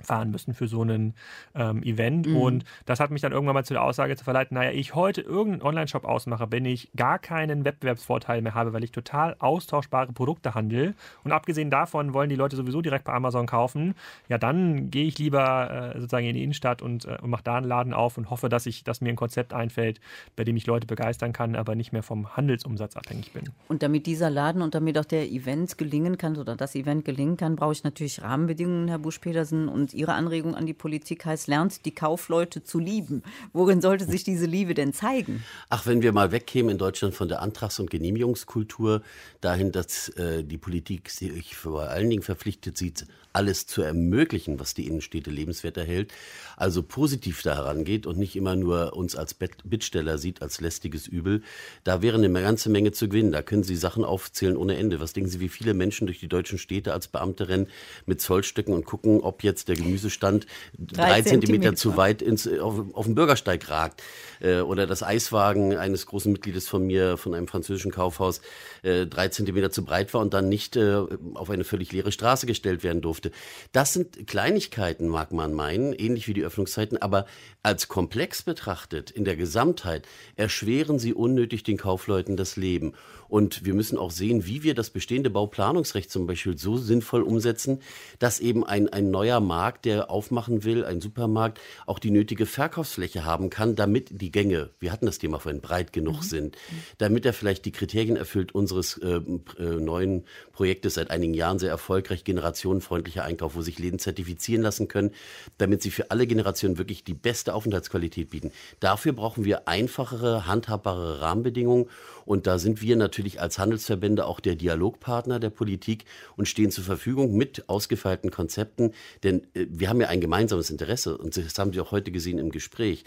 fahren müssen für so ein ähm, Event. Mhm. Und das hat mich dann irgendwann mal zu der Aussage zu verleiten, naja, ich heute irgendeinen Online-Shop ausmache, wenn ich gar keinen Wettbewerbsvorteil mehr habe, weil ich total austauschbare Produkte handle. Und abgesehen davon wollen die Leute sowieso direkt bei Amazon kaufen. Ja, dann gehe ich lieber äh, sozusagen in die Innenstadt und, äh, und mache da einen Laden auf und hoffe, dass, ich, dass mir ein Konzept einfällt, bei dem ich Leute begeistern kann, aber nicht mehr vom Handelsumsatz abhängig bin. Und damit dieser Laden und damit auch der Event gelingen kann oder das Event gelingen kann, brauche ich natürlich Rahmenbedingungen, Herr Busch-Petersen. Und Ihre Anregung an die Politik heißt, lernt die Kaufleute zu lieben. Worin sollte sich diese Liebe denn zeigen? Ach, wenn wir mal wegkämen in Deutschland von der Antrags- und Genehmigungskultur dahin, dass äh, die Politik sich vor allen Dingen verpflichtet sieht, alles zu ermöglichen, was die Innenstädte lebenswert erhält, also positiv da herangeht und nicht immer nur uns als Bittsteller sieht, als lästiges Übel, da wäre eine ganze Menge zu gewinnen. Da können Sie Sachen aufzählen ohne Ende. Was denken Sie, wie viele Menschen durch die deutschen Städte als Beamte rennen mit Zollstöcken und gucken, ob jetzt der Gemüsestand drei, Zentimeter zu weit ins, auf, auf den Bürgersteig ragt äh, oder das Eiswagen eines großen Mitgliedes von mir, von einem französischen Kaufhaus, äh, drei Zentimeter zu breit war und dann nicht äh, auf eine völlig leere Straße gestellt werden durfte. Das sind Kleinigkeiten, mag man meinen, ähnlich wie die Öffnungszeiten, aber als komplex betrachtet, in der Gesamtheit, erschweren sie unnötig den Kaufleuten das Leben. Und wir müssen auch sehen, wie wir das bestehende Bauplanungsrecht zum Beispiel so sinnvoll umsetzen, dass eben ein, ein neuer Markt, der aufmachen will, ein Supermarkt, auch die nötige Verkaufsfläche haben kann, damit die Gänge, wir hatten das Thema vorhin, breit genug mhm. sind, damit er vielleicht die Kriterien erfüllt unseres äh, äh, neuen Projektes seit einigen Jahren sehr erfolgreich, generationenfreundlicher Einkauf, wo sich Läden zertifizieren lassen können, damit sie für alle Generationen wirklich die beste Aufenthaltsqualität bieten. Dafür brauchen wir einfachere, handhabbare Rahmenbedingungen und da sind wir natürlich als Handelsverbände auch der Dialogpartner der Politik und stehen zur Verfügung mit ausgefeilten Konzepten. Denn äh, wir haben ja ein gemeinsames Interesse und das haben Sie auch heute gesehen im Gespräch.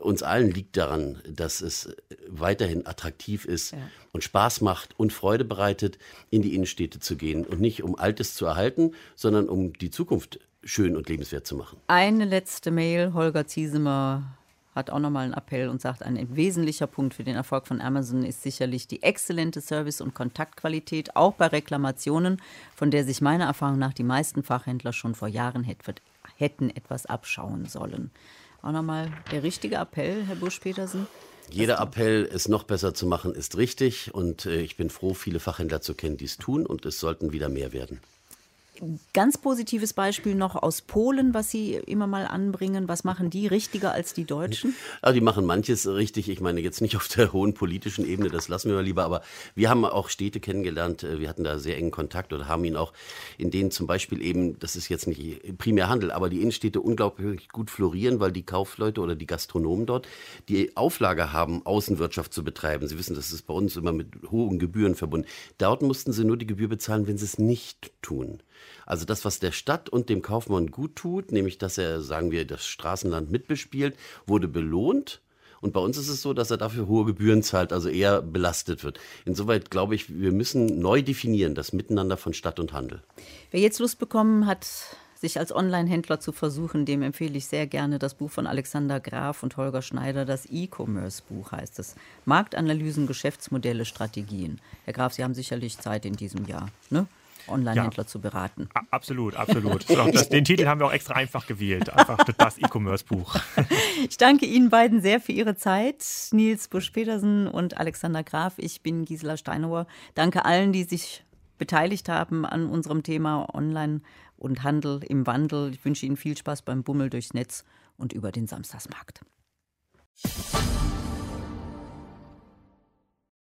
Uns allen liegt daran, dass es weiterhin attraktiv ist ja. und Spaß macht und Freude bereitet, in die Innenstädte zu gehen und nicht um Altes zu erhalten, sondern um die Zukunft schön und lebenswert zu machen. Eine letzte Mail, Holger Ziesemer hat auch nochmal einen Appell und sagt, ein wesentlicher Punkt für den Erfolg von Amazon ist sicherlich die exzellente Service- und Kontaktqualität, auch bei Reklamationen, von der sich meiner Erfahrung nach die meisten Fachhändler schon vor Jahren hätten etwas abschauen sollen. Auch nochmal der richtige Appell, Herr Busch-Petersen. Jeder Appell, es noch besser zu machen, ist richtig und äh, ich bin froh, viele Fachhändler zu kennen, die es tun und es sollten wieder mehr werden. Ganz positives Beispiel noch aus Polen, was Sie immer mal anbringen. Was machen die richtiger als die Deutschen? Ja, die machen manches richtig. Ich meine jetzt nicht auf der hohen politischen Ebene, das lassen wir lieber. Aber wir haben auch Städte kennengelernt. Wir hatten da sehr engen Kontakt oder haben ihn auch, in denen zum Beispiel eben, das ist jetzt nicht primär Handel, aber die Innenstädte unglaublich gut florieren, weil die Kaufleute oder die Gastronomen dort die Auflage haben, Außenwirtschaft zu betreiben. Sie wissen, das ist bei uns immer mit hohen Gebühren verbunden. Dort mussten sie nur die Gebühr bezahlen, wenn sie es nicht tun. Also das, was der Stadt und dem Kaufmann gut tut, nämlich dass er, sagen wir, das Straßenland mitbespielt, wurde belohnt. Und bei uns ist es so, dass er dafür hohe Gebühren zahlt, also eher belastet wird. Insoweit glaube ich, wir müssen neu definieren, das Miteinander von Stadt und Handel. Wer jetzt Lust bekommen hat, sich als Online-Händler zu versuchen, dem empfehle ich sehr gerne das Buch von Alexander Graf und Holger Schneider, das E-Commerce-Buch heißt es. Marktanalysen, Geschäftsmodelle, Strategien. Herr Graf, Sie haben sicherlich Zeit in diesem Jahr. Ne? Online-Händler ja, zu beraten. Absolut, absolut. das, den Titel haben wir auch extra einfach gewählt. Einfach das E-Commerce-Buch. Ich danke Ihnen beiden sehr für Ihre Zeit. Nils Busch-Petersen und Alexander Graf. Ich bin Gisela Steinauer. Danke allen, die sich beteiligt haben an unserem Thema Online und Handel im Wandel. Ich wünsche Ihnen viel Spaß beim Bummel durchs Netz und über den Samstagsmarkt.